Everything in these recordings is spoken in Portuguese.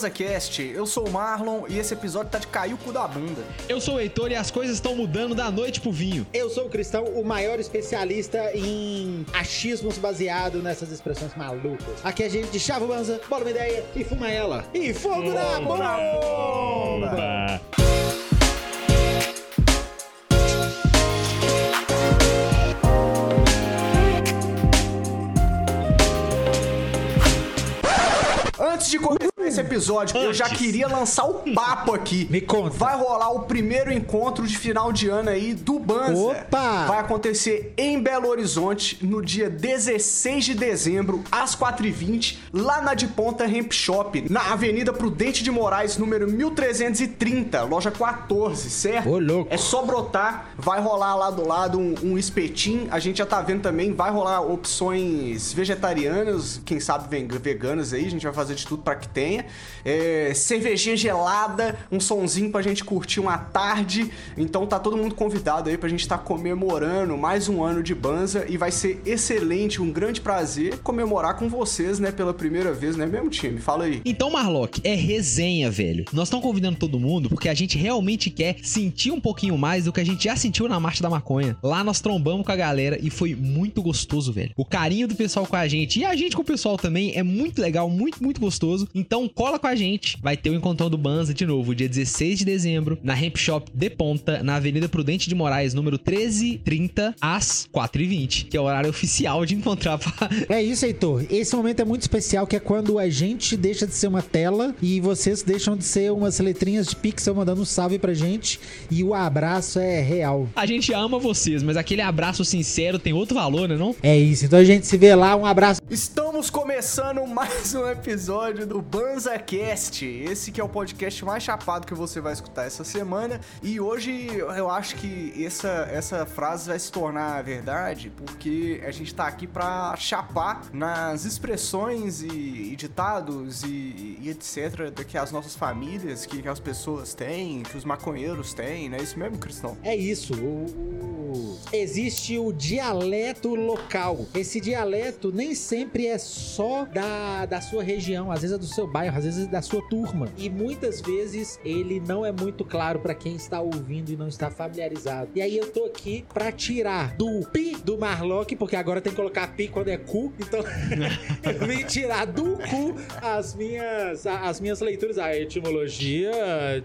BanzaCast. Eu sou o Marlon e esse episódio tá de cair o cu da bunda. Eu sou o Heitor e as coisas estão mudando da noite pro vinho. Eu sou o Cristão, o maior especialista em achismos baseado nessas expressões malucas. Aqui a gente chava o Banza, bola uma ideia e fuma ela. E fogo na bomba! Antes de começar esse episódio, eu já Antes. queria lançar o papo aqui. Me conta. Vai rolar o primeiro encontro de final de ano aí do Banza. Opa! Vai acontecer em Belo Horizonte no dia 16 de dezembro, às 4h20, lá na de Ponta Hemp Shop, na Avenida Prudente de Moraes, número 1330, loja 14, certo? Ô, louco. É só brotar, vai rolar lá do lado um, um espetinho. A gente já tá vendo também, vai rolar opções vegetarianas, quem sabe veganas aí, a gente vai fazer de tudo pra que tenha. É, cervejinha gelada, um sonzinho pra gente curtir uma tarde. Então tá todo mundo convidado aí pra gente tá comemorando mais um ano de Banza e vai ser excelente, um grande prazer comemorar com vocês, né, pela primeira vez, né, mesmo time? Fala aí. Então, Marlock, é resenha, velho. Nós estamos convidando todo mundo porque a gente realmente quer sentir um pouquinho mais do que a gente já sentiu na Marcha da Maconha. Lá nós trombamos com a galera e foi muito gostoso, velho. O carinho do pessoal com a gente e a gente com o pessoal também é muito legal, muito, muito gostoso. Então, cola com a gente. Vai ter o encontrão do Banza de novo, dia 16 de dezembro, na Hemp Shop de Ponta, na Avenida Prudente de Moraes, número 1330, às 4h20, que é o horário oficial de encontrar pra É isso, Heitor. Esse momento é muito especial, que é quando a gente deixa de ser uma tela e vocês deixam de ser umas letrinhas de pixel mandando um salve pra gente e o abraço é real. A gente ama vocês, mas aquele abraço sincero tem outro valor, né não? É isso. Então a gente se vê lá. Um abraço. Estamos começando mais um episódio do BanzaCast. Esse que é o podcast mais chapado que você vai escutar essa semana. E hoje eu acho que essa, essa frase vai se tornar verdade, porque a gente tá aqui pra chapar nas expressões e, e ditados e, e etc. que as nossas famílias, que, que as pessoas têm, que os maconheiros têm, né? Isso mesmo, Cristão? É isso. Existe o dialeto local. Esse dialeto nem sempre é só da, da sua região, às vezes é do seu bairro, às vezes é da sua turma. E muitas vezes ele não é muito claro pra quem está ouvindo e não está familiarizado. E aí eu tô aqui pra tirar do pi do Marlock, porque agora tem que colocar pi quando é cu, então eu vim tirar do cu as minhas, a- as minhas leituras, a etimologia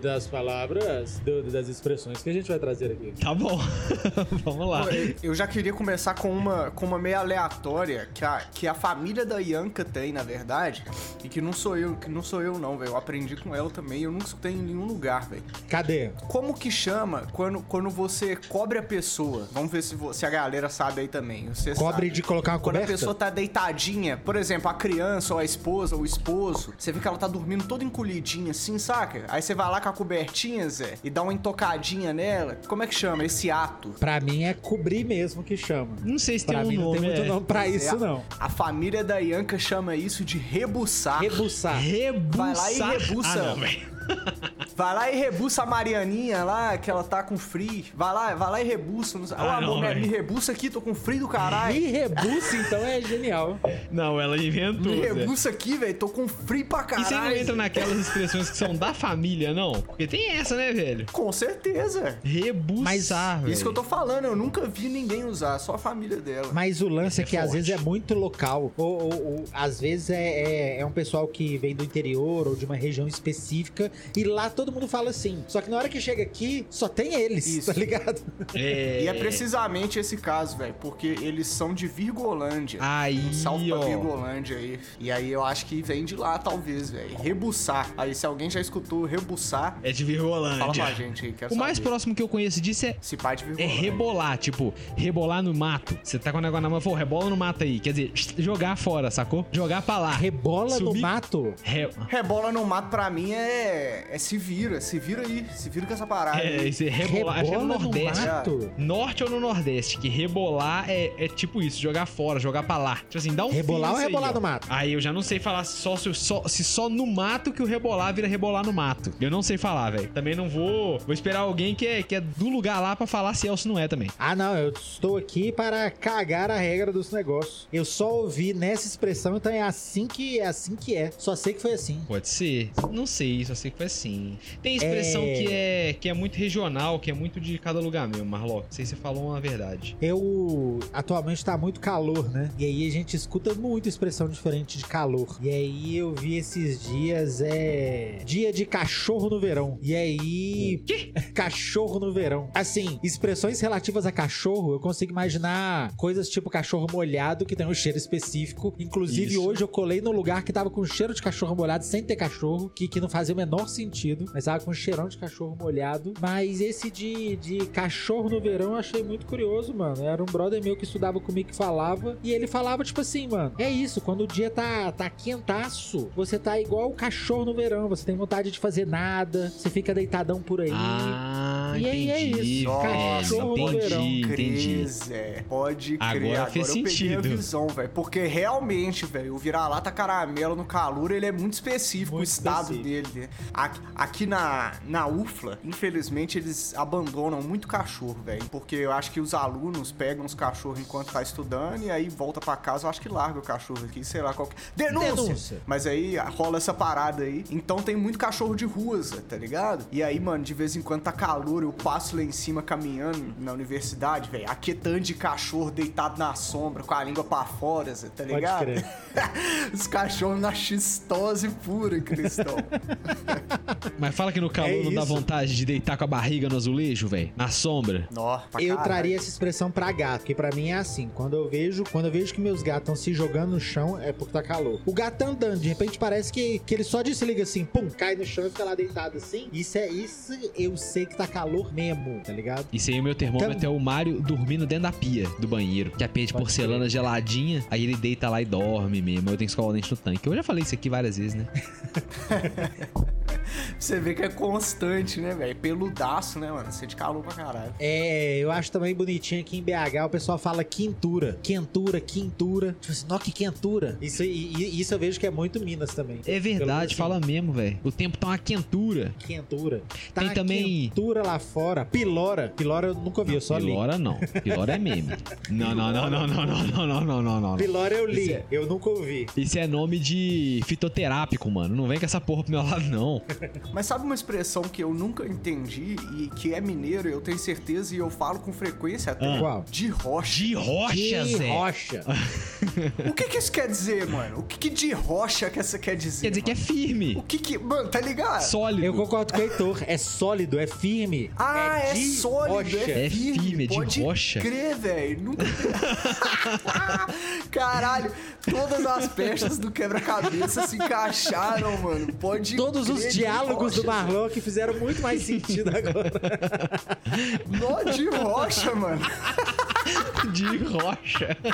das palavras, do- das expressões que a gente vai trazer aqui. Tá bom. Vamos lá. Eu já queria começar com uma, com uma meio aleatória que a, que a família da Ianca tem, na verdade, e que não sou eu, que não sou eu não, velho. Eu aprendi com ela também, eu nunca escutei em nenhum lugar, velho. Cadê? Como que chama quando, quando você cobre a pessoa? Vamos ver se, se a galera sabe aí também. Você Cobre sabe. de colocar uma Quando a coberta? pessoa tá deitadinha, por exemplo, a criança ou a esposa ou o esposo, você vê que ela tá dormindo toda encolhidinha assim, saca? Aí você vai lá com a cobertinha, Zé, e dá uma intocadinha nela. Como é que chama esse ato? Pra mim é cobrir mesmo que chama. Não sei se Pra tem um mim não nome. tem muito é. nome pra É, isso, a- não. A família da Ianca chama isso de rebuçar. Rebuçar. Rebuçar. Vai lá e rebuça. Ah, não. Vai lá e rebuça a Marianinha lá, que ela tá com frio. Vai lá, vai lá e rebuça. Não Ah, amor, não, me, me rebuça aqui, tô com frio do caralho. E rebuça, então, é genial. Não, ela inventou. Me rebuça aqui, velho, tô com frio pra E caralho. você não entra naquelas expressões que são da família, não? Porque tem essa, né, velho? Com certeza. Rebuçar, velho. Isso que eu tô falando, eu nunca vi ninguém usar, só a família dela. Mas o lance é, É que às forte. vezes é muito local. Ou, ou- ou, às vezes é, é, é um pessoal que vem do interior ou de uma região específica. E lá todo mundo fala assim. Só que na hora que chega aqui, só tem eles, Isso. tá ligado? É... E é precisamente esse caso, velho, porque eles são de Virgolândia. Aí, Um salve pra ó. Virgolândia aí. E aí eu acho que vem de lá, talvez, velho. Rebuçar. Aí se alguém já escutou rebuçar, É de Virgolândia. fala pra gente aí. Quero O mais saber. próximo que eu conheço disso é Esse pai de É Virgolândia. rebolar, tipo, rebolar no mato. Você tá com o negócio na mão, pô, rebola no mato aí. Quer dizer, jogar fora, sacou? Jogar pra lá. Rebola no mato. Re... Rebola no mato pra mim é, é, é se vira, se vira aí, se vira com essa parada. É, aí. esse rebolar. Que é no Rebola no Nordeste. mato. Norte ou no Nordeste, que rebolar é, é tipo isso, jogar fora, jogar pra lá. Tipo assim, dá um Rebolar ou aí, rebolar ó. no mato? Aí eu já não sei falar só se, só se só no mato que o rebolar vira rebolar no mato. Eu não sei falar, velho. Também não vou. Vou esperar alguém que é, que é do lugar lá pra falar se é ou se não é também. Ah, não, eu estou aqui para cagar a regra dos negócios. Eu só ouvi nessa expressão, então é assim que é assim que é. Só sei que foi assim. Pode ser. Não sei, só sei que foi assim. Tem expressão É. que é que é muito regional, que é muito de cada lugar mesmo, Marlock. Não sei se você falou uma verdade. Eu atualmente tá muito calor, né? E aí a gente escuta muito expressão diferente de calor. E aí eu vi esses dias é dia de cachorro no verão. E aí Que? cachorro no verão. Assim, expressões relativas a cachorro, eu consigo imaginar coisas tipo cachorro molhado que tem um cheiro específico. Inclusive Isso. hoje eu colei num lugar que tava com cheiro de cachorro molhado sem ter cachorro, que, que não fazia o menor sentido, mas tava com cheirão de cachorro molhado. Mas esse de, de cachorro no verão eu achei muito curioso, mano. Era um brother meu que estudava comigo que falava, e ele falava tipo assim, mano, é isso, quando o dia tá, tá quentaço, você tá igual o cachorro no verão, você tem vontade de fazer nada, você fica deitadão por aí. Ah, E aí é entendi. isso, É, cachorro entendi, entendi. Crer, Zé. Pode crer. Agora fez eu peguei sentido. a visão, velho. Porque realmente, velho, o vira-lata caramelo no calor, ele é muito específico, Muito o estado específico. dele. né? Aqui, aqui na, na UFLA, infelizmente, eles abandonam muito cachorro, velho. Porque eu acho que os alunos pegam os cachorros enquanto tá estudando e aí volta pra casa, eu acho que larga o cachorro aqui, sei lá qual que... Denúncia! Denúncia. Mas aí rola essa parada aí. Então tem muito cachorro de rua, Zé, tá ligado? E aí, mano, de vez em quando tá calor, eu passo lá em cima caminhando na universidade, velho. Aquietando de cachorro deitado na sombra, com a língua pra fora, Zé, tá Pode ligado? crer. Os cachorros na xistose pura, Cristão. Mas fala que no calor É não dá vontade de deitar com a barriga no azulejo, velho. Na sombra. Nó, pra Eu traria essa expressão pra gato, que pra mim é assim, quando eu vejo, quando eu vejo que meus gatos estão se jogando no chão, é porque tá calor. O gato tá andando, de repente parece que, que ele só desliga assim, pum, cai no chão e fica lá deitado assim. Isso é isso, eu sei que tá calor mesmo, tá ligado? Isso aí, o meu termômetro Tam- é o Mário dormindo dentro da pia do banheiro. Que é a pia de Pode porcelana geladinha. Aí ele deita lá e dorme mesmo. Eu tenho que escovar o dente no tanque. Eu já falei isso aqui várias vezes, né? Você vê que é constante, né, velho? Peludaço, né, mano? Sente calor pra caralho. É, eu acho também bonitinho aqui em BH, o pessoal fala quintura, quentura, quintura. Tipo assim, nó, que quentura. Isso, e, e- isso eu vejo que é muito Minas também. É verdade, assim, fala mesmo, velho. O tempo tá uma quentura. Quentura. Tá Tem também- quentura lá fora. Pilora. Pilora eu nunca vi, eu só li. Pilora não. Pilora é meme. Não, não, não, não, não, não, não, não, não, não, não. Pilora eu li, Isso é- eu nunca ouvi. Isso é nome de fitoterápico, mano. Não vem com essa porra pro meu lado, não. Mas sabe uma expressão que eu nunca entendi e que é mineiro, eu tenho certeza e eu falo com frequência até? Ah. Qual? De rocha. De rocha, Que Zé. rocha. O que que isso quer dizer, mano? O que que de rocha que essa quer dizer? Quer dizer que é mano? firme. O que que... Mano, tá ligado? Sólido. Eu concordo com o Heitor. É sólido, é firme. Ah, é, de sólido, rocha. é É firme, firme, é de pode rocha. crer, velho. Nunca... Caralho, todas as peças do quebra-cabeça se encaixaram, mano. Pode Todos crer, os de diálogos rocha, do Marlon que fizeram muito mais sentido agora. Nó de rocha, mano. De rocha.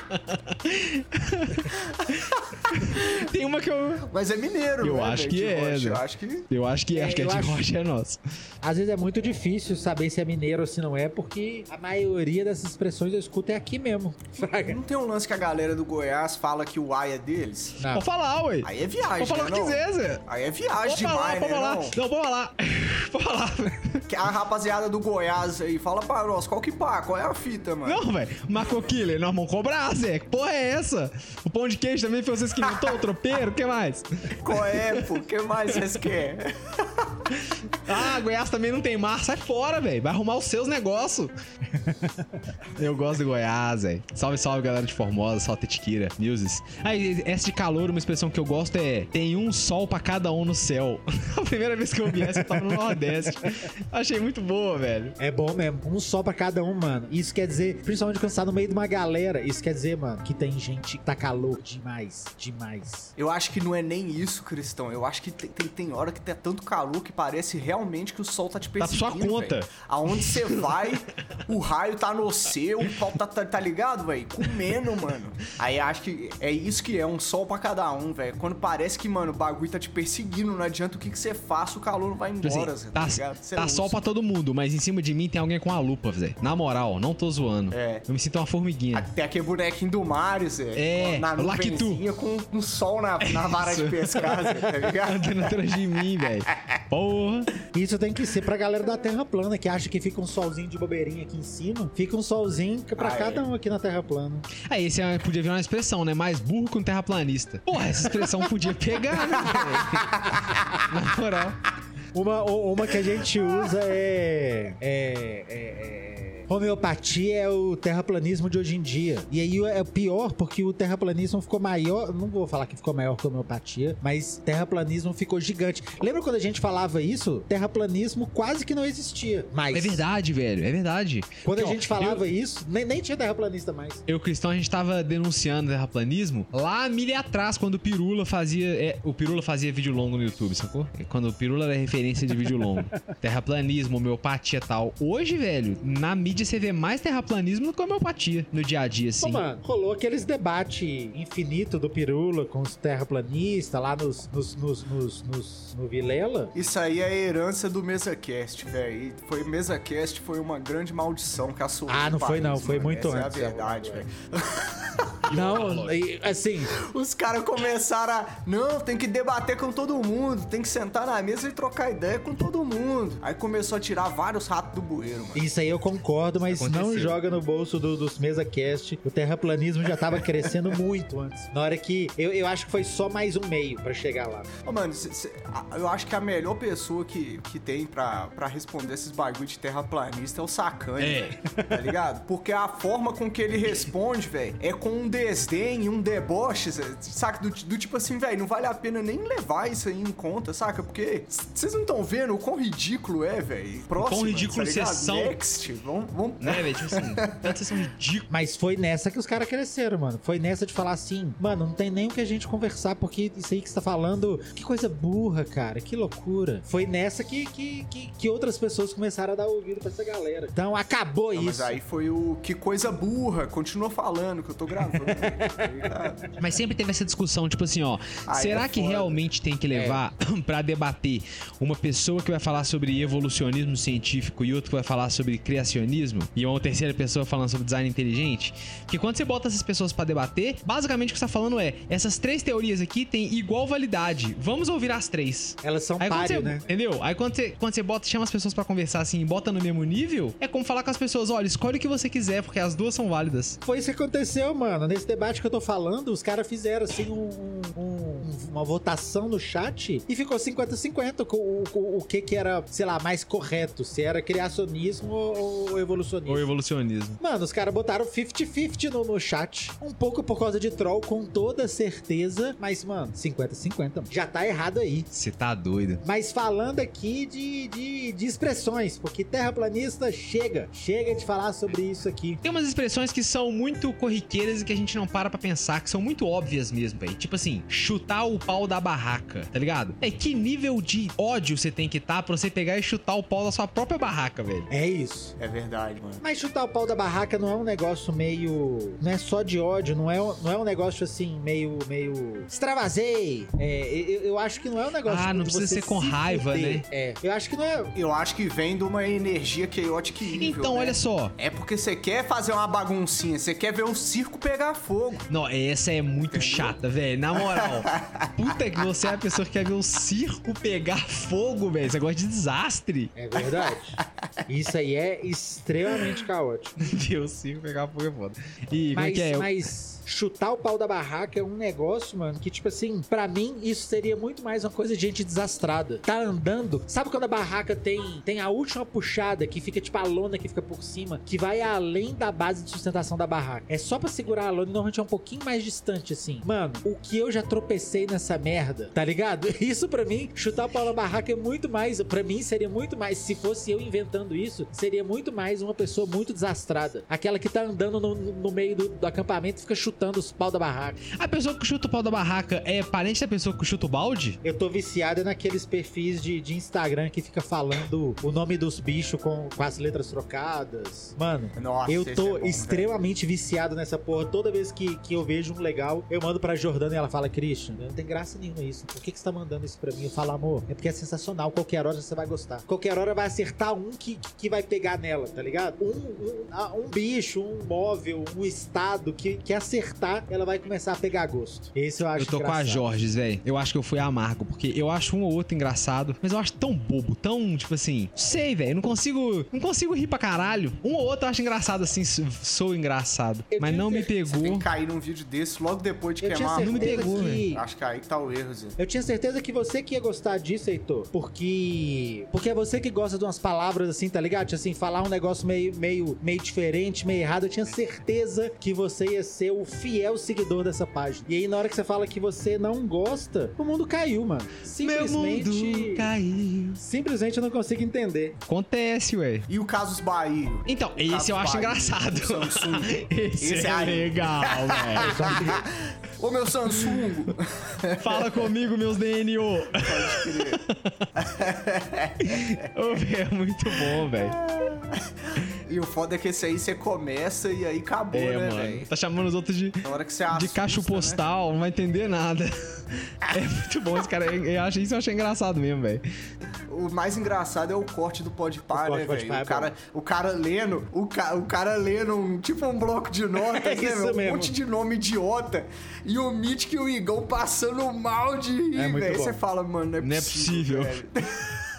Tem uma que eu. Mas é mineiro, Eu né, acho que de é, rocha. né? Eu acho que... Eu acho que é, É, acho que é de acho- rocha é nosso. Às vezes é muito difícil saber se é mineiro ou se não é, porque a maioria dessas expressões eu escuto é aqui mesmo. Fraga. Não tem um lance que a galera do Goiás fala que o ai é deles? Não. Pode falar, ué. Aí é viagem, Pode falar né, o que não? quiser, Zé. Aí é viagem Pode falar, demais, pode né, falar. não? Não, pode falar. Pode falar. Que A rapaziada do Goiás aí, fala pra nós, qual que pá, qual é a fita, mano? Não, velho. Marco Killer, nós vamos cobrar, Zé. Que porra é essa? O pão de queijo também foi vocês que inventou, o tropeiro, o que mais? Qual é, pô? O que mais vocês querem? Ah, Goiás também não tem mar. Sai fora, velho. Vai arrumar os seus negócios. Eu gosto de Goiás, velho. Salve, salve, galera de Formosa, salve Tetiquira, Muses. Aí, essa de calor, uma expressão que eu gosto é tem um sol pra cada um no céu. A primeira vez que eu vi essa, eu tava no Nordeste. Achei muito boa, velho. É bom mesmo. Um só pra cada um, mano. Isso quer dizer, principalmente onde quando você tá no meio de uma galera. Isso quer dizer, mano, que tem gente que tá calor demais. Demais. Eu acho que não é nem isso, Cristão. Eu acho que tem, tem, tem hora que tá tanto calor que parece realmente que o sol tá te Tá perseguindo. sua conta. velho. Aonde você vai, o raio tá no seu, o pau tá, tá, tá ligado, velho? Comendo, mano. Aí acho que é isso que é, um sol pra cada um, velho. Quando parece que, mano, o bagulho tá te perseguindo, não adianta o que, que você faça, o calor não vai Tipo embora, assim, tá, ligado? Cê tá é sol pra todo mundo, mas em cima de mim tem alguém com a lupa, Zé. Na moral, não tô zoando. É. Eu me sinto uma formiguinha. Tem aquele bonequinho do Mario, Zé. É, na nuvenzinha com um sol na, na vara de pescar, Zé, tá ligado? Andando atrás de mim, velho. Porra. Isso tem que ser pra galera da Terra plana, que acha que fica um solzinho de bobeirinha aqui em cima. Fica um solzinho pra Ah, cada é. um aqui na Terra plana. Aí, esse é- podia vir uma expressão, né? Mais burro que um terraplanista. Porra, essa expressão podia pegar, né, velho? Na moral. Uma, uma que a gente usa é. é, é, é homeopatia é o terraplanismo de hoje em dia. E aí é pior porque o terraplanismo ficou maior. Não vou falar que ficou maior que a homeopatia, mas terraplanismo ficou gigante. Lembra quando a gente falava isso? Terraplanismo quase que não existia. Mas É verdade, velho. É verdade. quando a ó, gente falava isso, nem, nem tinha terraplanista mais. Eu, Cristão, a gente tava denunciando terraplanismo lá milha atrás, quando o Pirula fazia. é, o Pirula fazia vídeo longo no YouTube, sacou? É Quando o Pirula era referência de vídeo longo. terraplanismo, homeopatia e tal. Hoje, velho, na mídia você vê mais terraplanismo do que homeopatia no dia a dia, Pô, assim. mano, rolou aqueles debate infinito do Pirula com os terraplanistas lá nos, nos, nos, nos, nos- no Vilela. Isso aí é a herança do MesaCast, velho. Foi MesaCast foi uma grande maldição que assolou Ah, não o foi não, país, foi mano. muito Essa antes, É a verdade, é, velho. Não, assim, Os caras começaram a. Não, tem que debater com todo mundo, tem que sentar na mesa e trocar ideia com todo mundo. Aí começou a tirar vários ratos do bueiro, mano. isso aí eu concordo, mas não joga no bolso do- dos mesa cast. O terraplanismo já tava crescendo muito antes. Na hora que eu, eu acho que foi só mais um meio pra chegar lá. Ô, mano, cê- cê- a- eu acho que a melhor pessoa que, que tem pra, pra responder esses bagulho de terraplanista é o Sacane, É. velho. Tá ligado? Porque a forma com que ele responde, velho, é com um desdém e um deboche, saca? Do, do tipo assim, velho, não vale a pena nem levar isso aí em conta, saca? Porque vocês não estão vendo o quão ridículo é, velho. Próximo, ridículo tá ligado? vocês são. Next, vamos... Né, velho? Tipo assim, tanto vocês são ridículos. Mas foi nessa que os caras cresceram, mano. Foi nessa de falar assim, mano, não tem nem o que a gente conversar, porque isso aí que você tá falando, que coisa burra, cara, que loucura. Foi nessa que, que, que, que outras pessoas começaram a dar ouvido pra essa galera. Então acabou Não, isso. mas aí foi o que coisa burra, continua falando que eu tô gravando. Mas sempre teve essa discussão, tipo assim, ó. Ah, será é que foda. realmente tem que levar pra debater uma pessoa que vai falar sobre evolucionismo científico e outra que vai falar sobre criacionismo e uma terceira pessoa falando sobre design inteligente? Porque quando você bota essas pessoas pra debater, basicamente o que você tá falando é: essas três teorias aqui têm igual validade. Vamos ouvir as três. Elas são você, né? Entendeu? Aí quando você, quando você bota, chama as pessoas pra conversar assim e bota no mesmo nível, é como falar com as pessoas: olha, escolhe o que você quiser, porque as duas são válidas. Foi isso que aconteceu, mano. Nesse debate que eu tô falando, os caras fizeram assim um- um- um- uma votação no chat e ficou 50-50 com o, o que que era, sei lá, mais correto. Se era criacionismo ou, ou evolucionismo. Ou evolucionismo. Mano, os caras botaram 50-50 no, no chat. Um pouco por causa de troll, com toda certeza. Mas, mano, 50-50. Já tá errado aí. Você tá doido. Mas falando aqui de, de, de expressões, porque terraplanista chega. Chega de falar sobre isso aqui. Tem umas expressões que são muito corriqueiras e que a gente não para pra pensar, que são muito óbvias mesmo, velho. Tipo assim, chutar o pau da barraca, tá ligado? É que nível de ódio você tem que estar pra você pegar e chutar o pau da sua própria barraca, velho. É isso. É verdade, mano. Mas chutar o pau da barraca não é um negócio meio. Não é só de ódio, não é, não é um negócio assim, meio. meio. Extravasei. É, eu, eu acho que não é um negócio. Ah, não precisa você ser com se raiva, fuder. né? É. Eu acho que não é. Eu acho que vem de uma energia chaotic evil, Então, né? olha só. É porque você quer fazer uma baguncinha, você quer ver o circo pegar fogo. Não, essa é muito chata, velho. Na moral. Puta que você é a pessoa que quer ver o circo pegar fogo, velho. Você gosta de desastre. É verdade. Isso aí é extremamente caótico. Ver o circo pegar fogo é foda. E como é Mas, que é? mas chutar o pau da barraca é um negócio, mano, que, tipo assim, pra mim, isso seria muito mais uma coisa de gente desastrada. Tá andando. Sabe quando a barraca tem, tem a última puxada que fica, tipo, a lona que fica por cima, que vai além da base de sustentação da barraca? É só pra segurar a lona e normalmente é um pouquinho mais distante, assim. Mano, o que eu já tropecei nessa merda, tá ligado? Isso pra mim, chutar o pau na barraca é muito mais, pra mim seria muito mais, se fosse eu inventando isso, seria muito mais uma pessoa muito desastrada. Aquela que tá andando no, no meio do, do acampamento e fica chutando os pau da barraca. A pessoa que chuta o pau da barraca é parente da pessoa que chuta o balde? Eu tô viciado naqueles perfis de, de Instagram que fica falando o nome dos bichos com, com as letras trocadas. Mano, Nossa, eu tô é bom, velho. extremamente viciado nessa porra. Toda vez que, que eu vejo um legal, eu mando pra Jordana e ela fala, Christian, não tem graça nenhuma isso. Por que, que você tá mandando isso pra mim? Eu falo, amor, é porque é sensacional. Qualquer hora você vai gostar. Qualquer hora vai acertar um que, que vai pegar nela, tá ligado? Um, um, um bicho, um móvel, um estado que, que acertar, ela vai começar a pegar gosto. Esse eu acho Eu tô com a engraçado. Jorges, velho. Eu acho que eu fui amargo, porque eu acho um ou outro engraçado, mas eu acho tão bobo, tão, tipo assim, sei, velho, não consigo, não consigo rir pra caralho. Um ou outro eu acho engraçado assim, sou- engraçado, Eu mas não me certeza, Você tem pegou. que cair num vídeo desse logo depois de Eu tinha queimar. não me pegou, que... Acho que aí que tá o erro, Zé. Eu tinha certeza que você que ia gostar disso, Heitor. Porque. Porque é você que gosta de umas palavras assim, tá ligado? Tipo Assim, falar um negócio meio, meio, meio diferente, meio errado. Eu tinha certeza que você ia ser o fiel seguidor dessa página. E aí, na hora que você fala que você não gosta, o mundo caiu, mano. Meu Simplesmente. mundo caiu. Simplesmente eu não consigo entender. Acontece, ué. E o Casos Bahia? Então, esse eu acho Bahia, engraçado. Esse, Esse é aí. legal, velho. Ô meu Samsung! Fala comigo, meus DNO. Ô, velho, é muito bom, velho. E o foda é que esse aí você começa e aí acabou, É, né, mano. velho? Tá chamando os outros de, Na hora que você de assusta, cacho né? postal, não vai entender nada. É muito bom esse cara. Eu acho isso eu achei engraçado mesmo, velho. O mais engraçado é o corte do Podpah, né, velho? É O cara, o cara lendo, o, ca, o cara lendo um, tipo um bloco de notas, É né, isso meu? Um mesmo. monte de nome idiota. E o Mítico e o Igão passando mal de rir, É velho. Você fala, mano, não é Não é possível.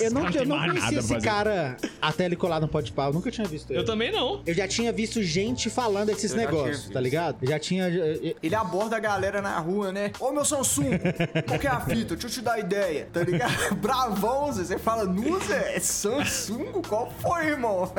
Eu não, eu não conhecia esse cara até ele colar no Podpah. Eu nunca tinha visto ele. Eu também não. Eu já tinha visto gente falando esses Eu já tinha negócios, visto. tá ligado? Eu já tinha. eu- Ele aborda a galera na rua, né? Ô, meu Samsung, qual que é a fita? Deixa eu te dar ideia, tá ligado? Bravão, Zé. Você fala, nu, Zé, é Samsung? Qual foi, irmão?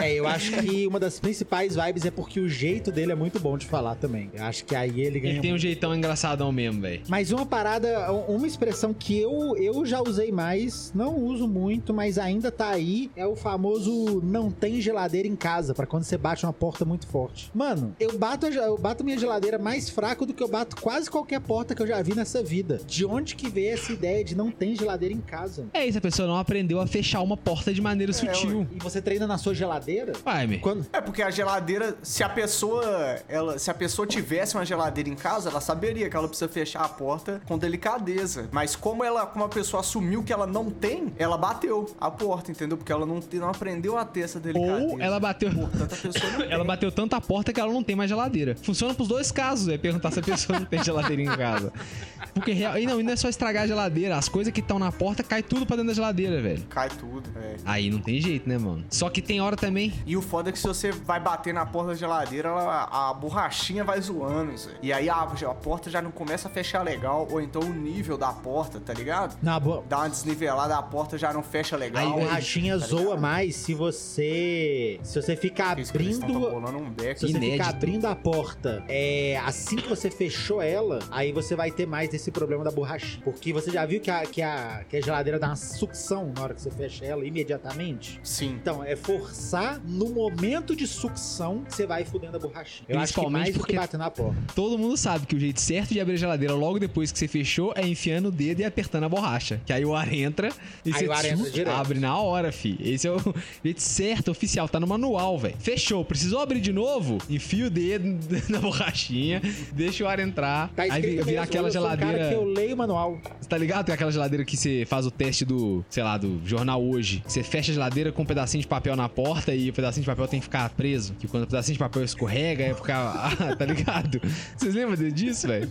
É, eu acho que uma das principais vibes é porque o jeito dele é muito bom de falar também. Eu acho que aí ele ganha. Ele tem um muito. jeitão engraçadão mesmo, velho. Mas uma parada, uma expressão que eu, eu já usei mais, não uso muito, mas ainda tá aí, é o famoso não tem geladeira em casa, pra quando você bate uma porta muito forte. Mano, eu bato, eu bato minha geladeira mais fraco do que eu bato quase qualquer porta que eu já vi nessa vida. De onde que veio essa ideia de não tem geladeira em casa? É isso, a pessoa não aprendeu a fechar uma porta de maneira sutil. E você treina na sua geladeira? Vai, me. Quando, É porque a geladeira, se a pessoa, ela, se a pessoa tivesse uma geladeira em casa, ela saberia que ela precisa fechar a porta com delicadeza. Mas como ela, como a pessoa assumiu que ela não tem, ela bateu a porta, entendeu? Porque ela não, não aprendeu a ter essa delicadeza. Ou ela bateu. Portanto, não Ela bateu tanto a porta que ela não tem mais geladeira. Funciona pros dois casos, é perguntar se a pessoa não tem geladeira em casa. Porque real... e não, e não é só estragar a geladeira, as coisas que estão na porta cai tudo pra dentro da geladeira, velho. Cai tudo, é. Aí não tem jeito, né, mano? Só que tem hora também. E o foda é que se você vai bater na porta da geladeira, ela- a borrachinha vai zoando, Zé. E aí a, a porta já não começa a fechar legal, ou então o nível da porta, tá ligado? na boa. Dá uma desnivelada, a porta já não fecha legal. A borrachinha tá zoa ligado? mais se você. Se você ficar abrindo. um beco. Se você Inédito. ficar abrindo a porta é, assim que você fechou ela, aí você vai ter mais desse problema da borracha. Porque você já viu que a, que a, que a geladeira dá uma sucção na hora que você fecha ela imediatamente? Sim. Então, é forçar no momento de sucção que você vai fudendo a borrachinha. Eu acho que Principalmente mais porque- bater na porta. Todo mundo sabe que o jeito certo de abrir a geladeira logo depois que você fechou é enfiando o dedo e apertando a borracha. Que aí o ar entra e Aí você entra tchum, abre na hora, fi. Esse é o jeito certo, oficial. Tá no manual, velho. Fechou. Precisou abrir de novo? Enfia o dedo na borrachinha, deixa o ar entrar. Tá aí vira mesmo, aquela eu sou um cara geladeira. que eu leio o manual. Você tá ligado? Tem aquela geladeira que você faz o teste do, sei lá, do jornal hoje. Você fecha a geladeira com um pedacinho de papel na porta e o pedacinho de papel tem que ficar preso. Que quando o pedacinho de papel escorrega, é ficar. Ah, tá ligado? Vocês lembram disso, velho?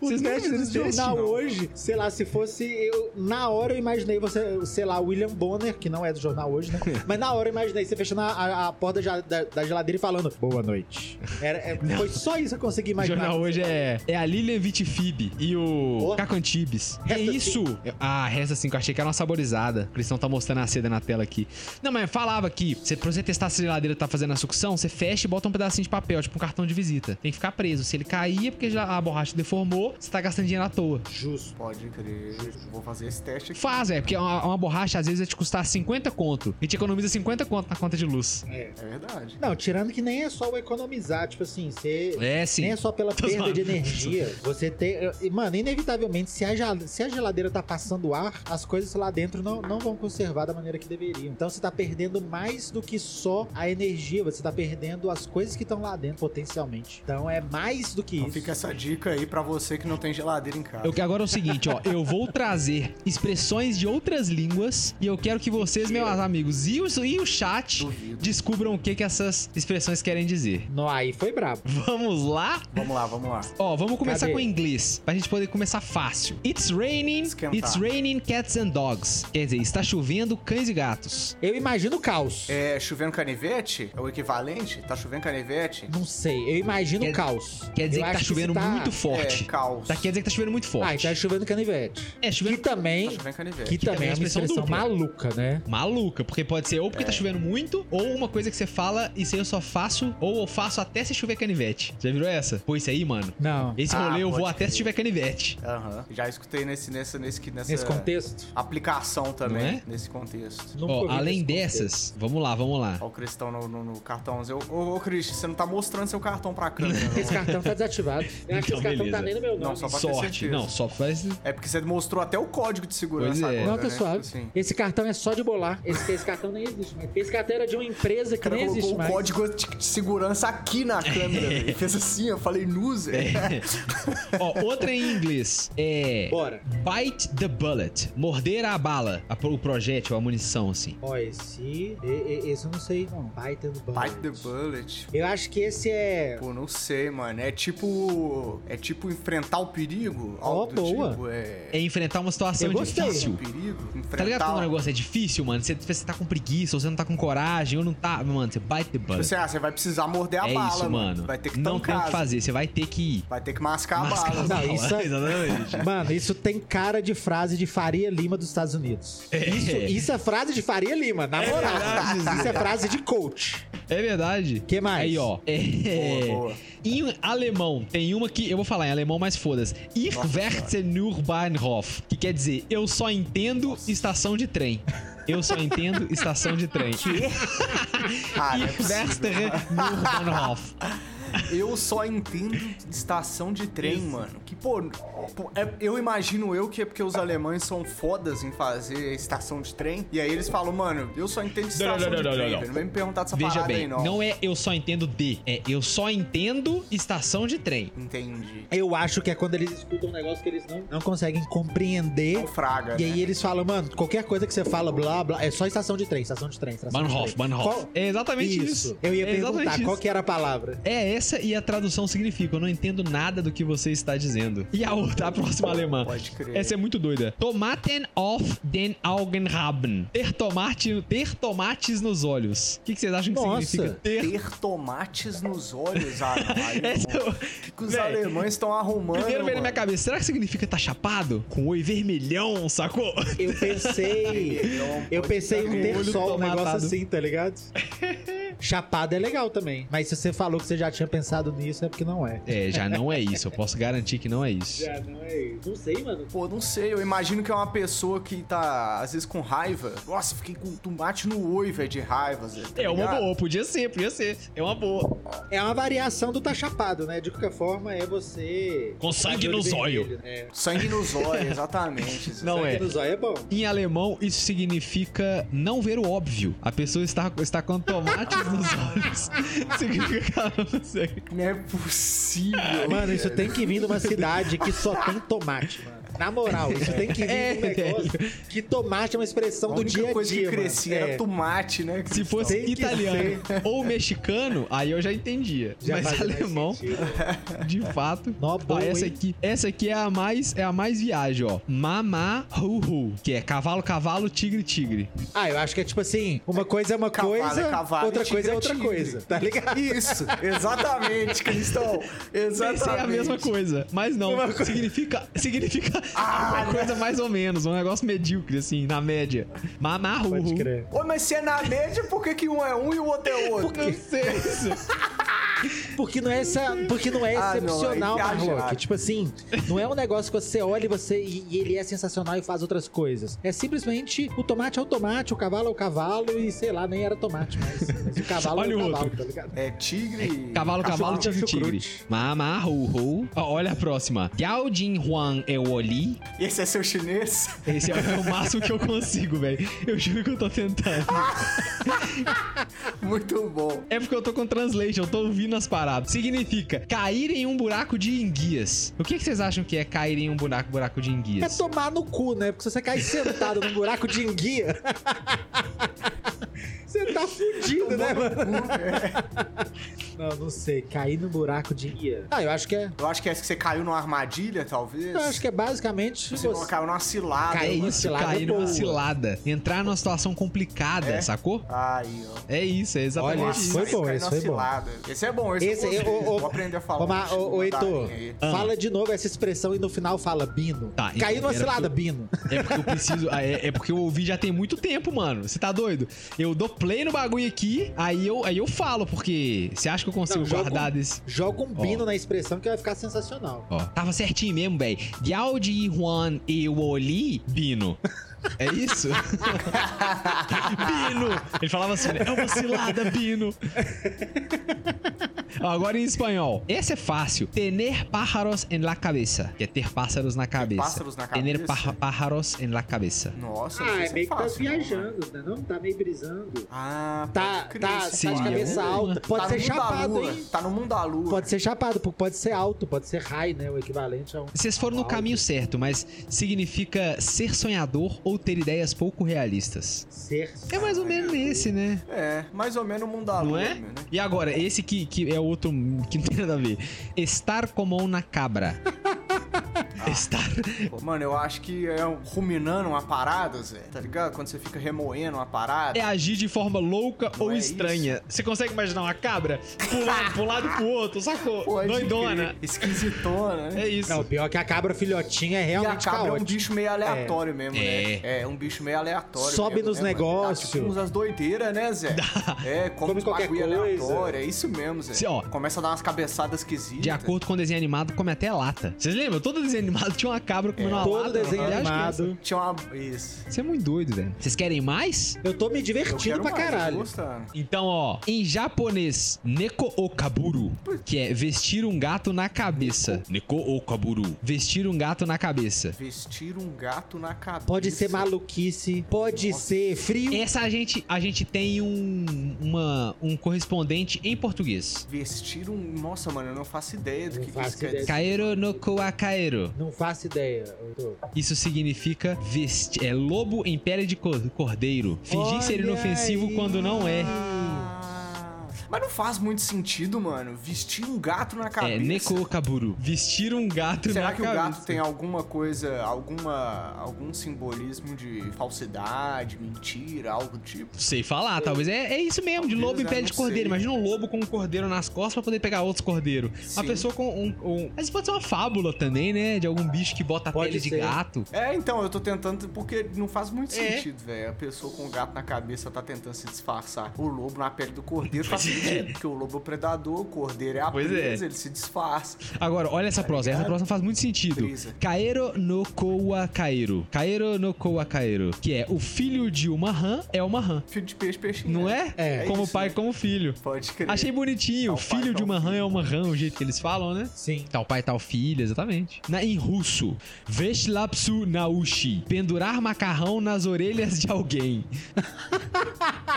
O Vocês não teste do jornal não? hoje, sei lá, se fosse eu, na hora eu imaginei você, sei lá, William Bonner que não é do jornal hoje, né? Mas na hora eu imaginei você fechando a, a- a porta da, da- da geladeira e falando boa noite. Era, é- foi só isso que eu consegui O imaginar. jornal hoje é, é a Lilian Vitifib e o Oh. Caco Antibes. É isso? Ah, resta assim, que eu achei que era uma saborizada. O Cristão tá mostrando a seda na tela aqui. Não, mas falava que você, pra você testar se a geladeira tá fazendo a sucção, você fecha e bota um pedacinho de papel, tipo um cartão de visita. Tem que ficar preso. Se ele cair é porque já a borracha deformou, você tá gastando dinheiro à toa. Justo. Pode crer. Vou fazer esse teste aqui. Faz, é, porque uma, uma borracha às vezes vai te custar 50 conto. E te economiza 50 conto na conta de luz. É. É verdade. Não, tirando que nem é só o economizar, tipo assim, você. É, sim. Nem é só pela Tô perda de energia. Você tem. e, Mano, inevitavelmente, se a, gel- se a geladeira tá passando ar, as coisas lá dentro não, não vão conservar da maneira que deveriam. Então você tá perdendo mais do que só a energia. Você tá perdendo as coisas que estão lá dentro, potencialmente. Então é mais do que Então isso. fica essa dica aí pra você que não tem geladeira em casa. Eu, agora é o seguinte, ó. Eu vou trazer expressões de outras línguas e eu quero que vocês, meus amigos, e o, e o chat Duvido. descubram o que, que essas expressões querem dizer. Não, aí foi brabo. Vamos lá? Vamos lá, vamos lá. Ó, vamos começar Cadê? com o inglês, pra gente poder começar fácil. It's raining, Esquentar. it's raining cats and dogs. Quer dizer, está chovendo cães e gatos. Eu imagino caos. É chovendo canivete? É o equivalente? Tá chovendo canivete? Não sei, eu imagino Quer- caos. Quer dizer Eu que tá chovendo se tá- muito forte. É, caos. Tá, quer dizer que tá chovendo muito forte. Ah, então é chovendo canivete. É, chovendo Que também, Tá chovendo canivete. que também é uma expressão dupla. maluca, né? Maluca, porque pode ser ou porque tá chovendo muito, ou uma coisa que você fala, isso aí eu só faço, ou eu faço até se chover canivete. Já virou essa? Pô, isso aí, mano. Não. Esse Ah, rolê eu vou até se tiver canivete. Aham. Já escutei nesse, nessa, nesse, nessa, Nesse contexto. aplicação também. Não é? Nesse contexto. Ó, além nesse contexto. dessas, vamos lá, vamos lá. Ó, o Cristão no, no, no cartãozinho. Ô, ô, Cristian, você não tá mostrando seu cartão pra câmera. Esse cartão tá desativado. Eu acho que Então, esse cartão beleza. tá nem no meu nome. Não, só pra ter Sorte. certeza. Não, só faz. É porque você mostrou até o código de segurança Pois é. agora, Não, tá né? suave. Tipo assim. Esse cartão é só de bolar. Esse, esse cartão nem existe mais. Esse cartão era de uma empresa O que nem colocou existe o mais. código de, de segurança aqui na câmera. velho. Fez assim, eu falei nuser. Ó, outra em inglês é. Bora. Bite the bullet. Morder a bala. A, o projétil, a munição, assim. Ó, esse. e- e- Esse eu não sei, não. Bite the bullet. Bite the bullet. Eu acho que esse é. Pô, não sei, mano. É tipo. É tipo enfrentar o perigo? Ó, do boa. Tipo, é. É enfrentar uma situação Eu gostei. O difícil. perigo? Enfrentar. Tá ligado quando o negócio é difícil, mano? Você, você tá com preguiça, ou você não tá com coragem, ou não tá. Mano, você bite the bullet. Você, ah, você vai precisar morder a é bala, isso, mano. Vai ter que não tem o que fazer, você vai ter que ir. Vai ter que mascar, Mascar a bala. Não, bala. isso é- Exatamente. Mano, isso tem cara de frase de Faria Lima dos Estados Unidos. Isso, isso é frase de Faria Lima, na moral. verdade, isso é frase de coach. É verdade. Que mais? Aí, ó. É... Boa, boa. Em alemão, tem uma que eu vou falar em alemão, mas foda-se. Ich werde nur Bahnhof, que quer dizer eu só entendo estação de trem. Eu só entendo estação de trem. Ah, é possível. werde nur Bahnhof. Eu só entendo estação de trem, mano. Que, pô, pô, é- eu imagino eu que é porque os alemães são fodas em fazer estação de trem. E aí eles falam, mano, eu só entendo estação não, não, de não, trem, não, não. velho. Não vem me perguntar dessa Veja parada bem, aí, não. não é eu só entendo de, é eu só entendo estação de trem. Entendi. Eu acho que é quando eles escutam um negócio que eles não, não conseguem compreender. Fraga, E né? aí eles falam, mano, qualquer coisa que você fala, blá, blá, é só estação de trem, estação de trem, estação Bahnhof, de trem. Bahnhof. Qual- É exatamente isso. Eu ia É perguntar isso. qual que era a palavra. É essa e a tradução significa: eu não entendo nada do que você está dizendo. E a outra, a próxima alemã. Pode crer. Essa é muito doida. Tomaten auf den Augen haben. Ter, tomate, ter tomates nos olhos. O que, que vocês acham que Nossa. significa ter? Ter tomates nos olhos, ah, O que, que os Véi, alemães estão arrumando? Primeiro veio na minha cabeça, será que significa tá chapado? Com oi vermelhão, sacou? Eu pensei. Eu pensei em um ter só um negócio assim, tá ligado? Chapado é legal também. Mas se você falou que você já tinha pensado nisso, é porque não é. É, já não é isso. Eu posso garantir que não é isso. Já não é isso. Não sei, mano. Pô, não sei, eu imagino que é uma pessoa que tá, às vezes, com raiva. Nossa, fiquei com tomate no oi, velho, de raiva, tá É uma ligado? boa, podia ser, podia ser. É uma boa. É uma variação do tá chapado, né? De qualquer forma, é você. Com sangue no zóio. É. Sangue nos olhos, exatamente. Não Sangue é. no zóio é bom. Em alemão, isso significa não ver o óbvio. A pessoa está, está com nos olhos. significa que ela não consegue. Não é possível. Mano, isso tem que vir de uma cidade que só tem tomate, mano. Na moral, isso tem que vir É, um negócio que tomate é uma expressão A do dia a coisa dia, que mano. crescia É. era tomate, né? Se fosse Tem que italiano ou mexicano, aí eu já entendia. Já Mas alemão, de fato. Nó Ó, essa aqui, essa aqui é a mais é a mais viagem, ó. Mamá hu hu, que é cavalo cavalo tigre tigre. Ah, eu acho que é tipo assim, uma coisa é uma Cavalo é coisa, cavalo outra coisa é tigre outra tigre. coisa, tá ligado? Isso, exatamente, Cristão. Exatamente. É a mesma coisa, mas não. Coisa- Significa significa uma coisa mais ou menos, um negócio medíocre assim, na média. Mamá hu Pode crer. Ô, mas se é na média, por que, que um é um e o outro é outro? Não sei isso. Porque não é, essa, porque não é Ah, não, excepcional, é viajado. Marlock. Tipo assim, não é um negócio que você olha e, você, e, e ele é sensacional e faz outras coisas. É simplesmente o tomate é o tomate, o cavalo é o cavalo e sei lá, nem era tomate, mas, mas o cavalo Olha é o o cavalo, outro. tá ligado? É tigre. Cavalo, cavalo, tigre, tigre. Mamá, olha a próxima. Yao Jin Huang Eoli. Esse é seu chinês? Esse é o máximo que eu consigo, velho. Eu juro que eu tô tentando. Muito bom. É porque eu tô com translation, eu tô ouvindo as paradas. Significa cair em um buraco de enguias. O que, que vocês acham que é cair em um buraco, buraco de É enguias? tomar no cu, né? Porque se você cair sentado num buraco de enguia. Você tá fudido, né, mano? Não, não sei. Cair no buraco de. Ah, eu acho que é. Eu acho que é que você caiu numa armadilha, talvez. Eu acho que é basicamente. Você não caiu numa cilada. É Caiu numa isso, cilada cair numa cilada. Entrar numa situação complicada, É? sacou? Aí, ó. É isso, é exatamente Olha, isso. foi bom, esse foi bom. cilada. Esse é bom, esse, Esse, eu eu, ô, ô, Vou aprender a falar. Um ô, Heitor, aí. Ah. fala de novo essa expressão e no final fala Bino. Tá, então, Caiu numa cilada, Bino. É porque eu preciso. É, é porque eu ouvi já tem muito tempo, mano. Você tá doido? Eu dou play no bagulho aqui, aí eu, aí eu falo, porque você acha que eu consigo Não, guardar um- desse. Joga um Bino na expressão que vai ficar sensacional. Ó, tava certinho mesmo, velho. Yao de Juan e Oli Bino. É isso? Bino! Ele falava assim, né? É uma cilada, Bino. Ó, Agora em espanhol. Esse é fácil. Tener pájaros en la cabeza. Que é ter pássaros na cabeça. pássaros na Tener cabeça? pá- pájaros en la cabeça. Nossa, Ah, é se meio que tá fácil, mano. viajando, né? Não, tá meio brisando. Ah, Tá, pode tá, esse tá de Seria. cabeça alta. Pode tá ser no mundo da chapado, lua. hein? Tá no mundo da lua. Pode ser chapado, porque pode ser alto, pode ser high, né? O equivalente a um. Vocês foram no caminho certo, mas significa ser sonhador ou ter ideias pouco realistas. Ser. É mais ou menos esse, né? É, mais ou menos o mundo da Não lua, é? né? E agora, esse que, que é outro que não tem nada a ver. Estar como uma cabra. Estar. Pô, Mano, eu acho que é um- ruminando uma parada, Zé. Tá ligado? Quando você fica remoendo uma parada. É agir de forma louca ou é estranha. Você consegue imaginar uma cabra pulando pro lado e pro outro, sacou? Pode Doidona. crer. Esquisitona, né? É isso. Não, pior que a cabra filhotinha é E a realmente cabra é um bicho meio aleatório mesmo, É. né? É, um bicho meio aleatório. Sobe mesmo, nos né? Dá, negócios. tipo umas doideiras, né, Zé? É, come, Come qualquer coisa. aleatório. É isso mesmo, Zé. Se, ó, Começa a dar umas cabeçadas esquisitas. De acordo com o desenho animado, come até lata. Vocês lembram? Todo desenho animado tinha uma cabra comendo uma Todo lata. desenho Eu acho que animado. Tinha uma. Isso. Isso é muito doido, velho. Vocês querem mais? Eu tô me divertindo pra mais, caralho. Então, ó, em japonês, neko okaburu, que é vestir um gato na cabeça. Neko okaburu, vestir um gato na cabeça. Vestir um gato na cabeça. Pode ser maluquice, pode ser frio. Essa a gente, a gente tem um, uma, um correspondente em português. Vestir um. Nossa, mano, eu não faço ideia do que, que isso quer dizer. Kaero no koakaero. Não faço ideia. Isso significa vestir. É lobo em pele de cor- cordeiro. Fingir ser Olha inofensivo aí. quando não é. Mas não faz muito sentido, mano. Vestir um gato na cabeça. É neko okaburu. Vestir um gato Será na que cabeça. o gato tem alguma coisa, alguma, algum simbolismo de falsidade, mentira, algo do tipo? Sei falar, talvez. É, é isso mesmo, de Talvez, lobo em é, pele de cordeiro. sei. Imagina um lobo com um cordeiro nas costas pra poder pegar outros cordeiros. Uma pessoa com um, um. Mas pode ser uma fábula também, né? De algum bicho que bota a Pode pele de ser. gato. É, então, eu tô tentando, porque não faz muito É. sentido, velho. A pessoa com o gato na cabeça tá tentando se disfarçar. O lobo na pele do cordeiro faz é. Sentido, porque o lobo é o predador, o cordeiro é a Pois é. presa, ele se disfarça. Agora, olha essa prosa. Essa ligado? prosa faz muito sentido. Brisa. Kaero no Koa Kaero. Kaero no Koa Kaero. Que é o filho de uma rã é uma rã. Filho de peixe, peixinho. Não né? é? É. como isso, pai, né? como filho. Pode crer. Achei bonitinho. Tal pai, filho de tal uma rã filho. é uma rã, o jeito que eles falam, né? Sim. Tal pai, tal filho, exatamente. Na, em russo, Veshlapsu Naushi. Pendurar macarrão nas orelhas de alguém.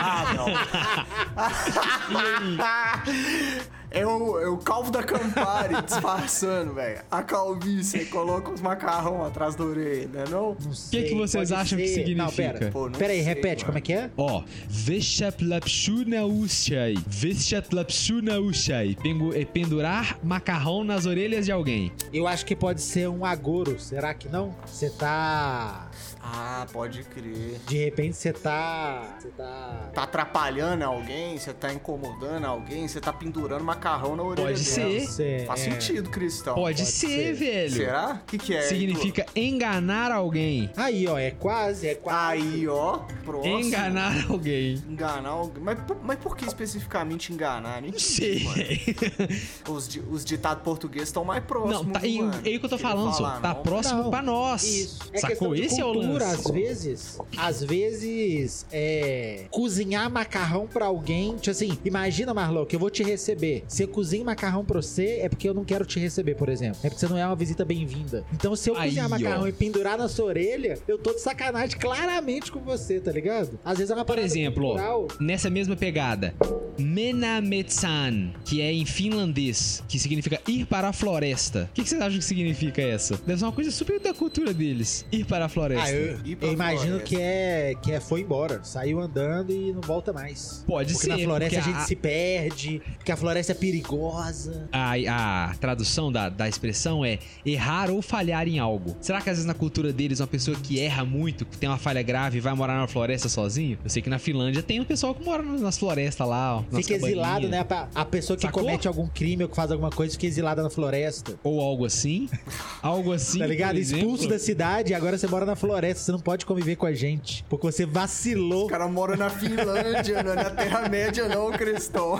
Ah, não. É o, é o calvo da Campari disfarçando, velho. A calvície, coloca os macarrão atrás da orelha, né não? Não que que vocês pode acham que ser- Não, significa? pera. Pô, não pera aí, sei, repete, mano. como é que é? Ó, Ushai. Pengu- é Pendurar macarrão nas orelhas de alguém. Eu acho que pode ser um agouro, será que não? Você tá... Ah, pode crer. De repente você tá... Você tá... Tá atrapalhando alguém, você tá incomodando alguém, você tá pendurando macarrão na orelha Pode dela. ser. Você, Faz é. sentido, Cristão. Pode, pode ser, ser. velho. Será? O que, que é? Significa enganar alguém. Aí, ó, é quase, é quase. Aí, ó. Próximo. Enganar alguém. Enganar alguém. Mas, por- mas por que especificamente enganar? Não Não sei. Os, os ditados portugueses estão mais próximos. Não, tá, e, mano? é isso que eu tô falando, só. Tá não. próximo Não, pra nós. Isso. É Sacou? Esse é o cultura, lance. às vezes, às vezes, é, cozinhar macarrão pra alguém, tipo assim, imagina, Marlon, que eu vou te receber. Se eu cozinho macarrão pra você, é porque eu não quero te receber, por exemplo. É porque você não é uma visita bem-vinda. Então, se eu Aí, cozinhar macarrão ó. e pendurar na sua orelha, eu tô de sacanagem claramente com você, tá ligado? Às vezes é uma Por exemplo, cultural. nessa mesma pegada, Menametsan, que é em finlandês, que significa ir para a floresta. O que, que vocês acham que significa essa? Deve ser uma coisa super da cultura deles. Ir para a floresta. Ah, eu, Pra eu imagino floresta. que é, que é foi embora. Saiu andando e não volta mais. Pode Porque ser. na floresta porque a gente se perde, porque a floresta é perigosa. A, a tradução da, da expressão é errar ou falhar em algo. Será que às vezes na cultura deles uma pessoa que erra muito, que tem uma falha grave, vai morar na floresta sozinho? Eu sei que na Finlândia tem um pessoal que mora nas florestas lá, ó. nas Fica exilado, né? A- A pessoa que Sacou? comete algum crime ou que faz alguma coisa fica exilada na floresta. Ou algo assim. algo assim. tá ligado? por Expulso da cidade e agora você mora na floresta. Você não pode conviver com a gente. Porque você vacilou. O cara mora na Finlândia, não é na Terra-média, não, Cristão.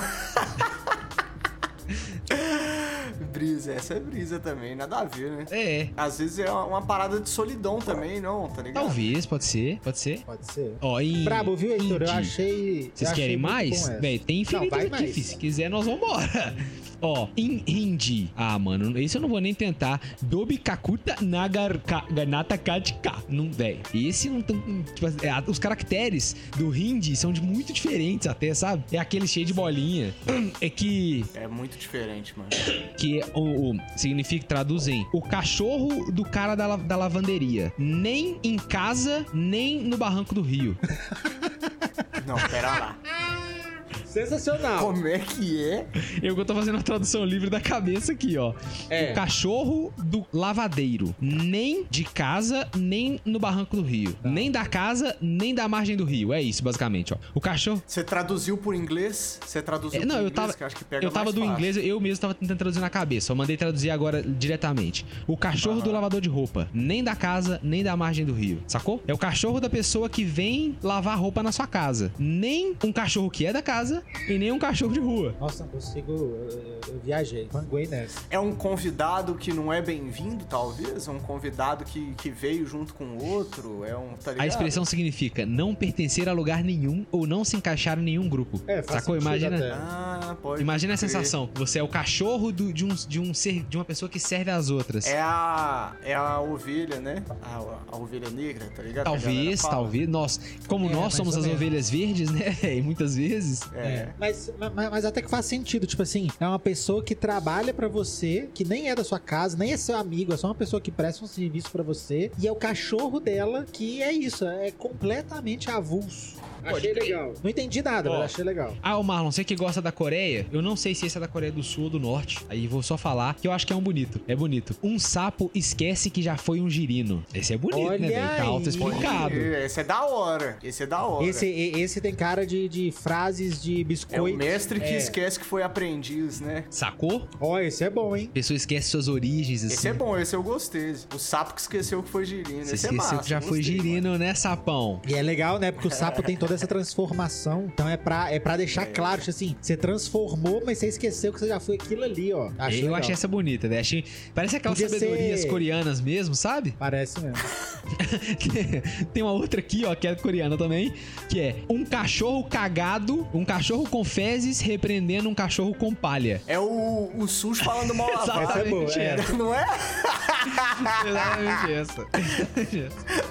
brisa, essa é brisa também, nada a ver, né? É. Às vezes é uma, uma parada de solidão também, não, tá ligado? Talvez, pode ser, pode ser. Pode ser. Ó, em. Brabo, viu, Heitor? Eu achei. Vocês achei querem mais? Véi, tem Não, infinitas vai aqui, mais. Se quiser, nós vambora. Ó, em hindi. Ah, mano, esse eu não vou nem tentar. Dobi kakuta nagar ka- ganata katika. Não, véi. Esse não tem. Tipo, é, os caracteres do hindi são de muito diferentes até, sabe? É aquele cheio de bolinha. É que. É muito diferente, mano. Que o, o- significa, traduzem, o cachorro do cara da, da lavanderia. Nem em casa, nem no barranco do rio. Não, pera lá. Sensacional. Como é que é? Eu que eu tô fazendo a tradução livre da cabeça aqui, ó. É. O cachorro do lavadeiro. Nem de casa, nem no barranco do rio. Tá. Nem da casa, nem da margem do rio. É isso, basicamente, ó. O cachorro. Você traduziu por inglês? Você traduziu É, não, por eu inglês, tava, que acho que pega eu tava mais do fácil. inglês, eu mesmo tava tentando traduzir na cabeça. Eu mandei traduzir agora diretamente. O cachorro do lavador de roupa. Nem da casa, nem da margem do rio. Sacou? É o cachorro da pessoa que vem lavar roupa na sua casa. Nem um cachorro que é da casa e nem um cachorro de rua. Nossa, não consigo. Eu, eu- eu viajei. Panguei nessa. É um convidado que não é bem-vindo, talvez? É um convidado que, que veio junto com o outro? É um. Tá? A expressão significa não pertencer a lugar nenhum ou não se encaixar em nenhum grupo. É, faz Sacou? sentido Imagina. até. Ah, pode. Imagina a crer. sensação. Você é o cachorro do- de, um, de, um ser, de uma pessoa que serve às outras. É a. É a ovelha, né? A, a ovelha negra, tá ligado? A Talvez, talvez. Nós, como É, nós somos as ovelhas verdes, né? E muitas vezes. É. Mas, mas, mas até que faz sentido, tipo assim, é uma pessoa que trabalha pra você, que nem é da sua casa, nem é seu amigo, é só uma pessoa que presta um serviço pra você, e é o cachorro dela que é isso, é completamente avulso. Achei crer. legal. Não entendi nada, mas achei legal. Ah, o Marlon, você que gosta da Coreia, eu não sei se esse é da Coreia do Sul ou do Norte. Aí vou só falar que eu acho que é um bonito. É bonito. Um sapo esquece que já foi um girino. Esse é bonito, Olha né, velho? Tá auto-explicado. Esse é da hora. Esse é da hora. Esse, esse tem cara de, de frases de é o biscoito. mestre que É. esquece que foi aprendiz, né? Sacou? Ó, esse é bom, hein? A pessoa esquece suas origens, assim. Esse é bom, esse eu gostei. O sapo que esqueceu que foi girino. Você esse é esqueceu massa, que já foi girino, né, sapão? E é legal, né? Porque o sapo tem toda essa transformação. Então é pra, é pra deixar claro, tipo assim, você transformou, mas você esqueceu que você já foi aquilo ali, ó. Achei eu legal. achei essa bonita, né? Achei... Parece aquelas Podia sabedorias ser- coreanas mesmo, sabe? Parece mesmo. Tem uma outra aqui, ó, que é coreana também, que é um cachorro cagado, um cachorro com fezes repreendendo um cachorro com palha. É o, o SUS falando mal lavado. Essa é boa, é. essa. Não é? Exatamente essa. Exatamente essa.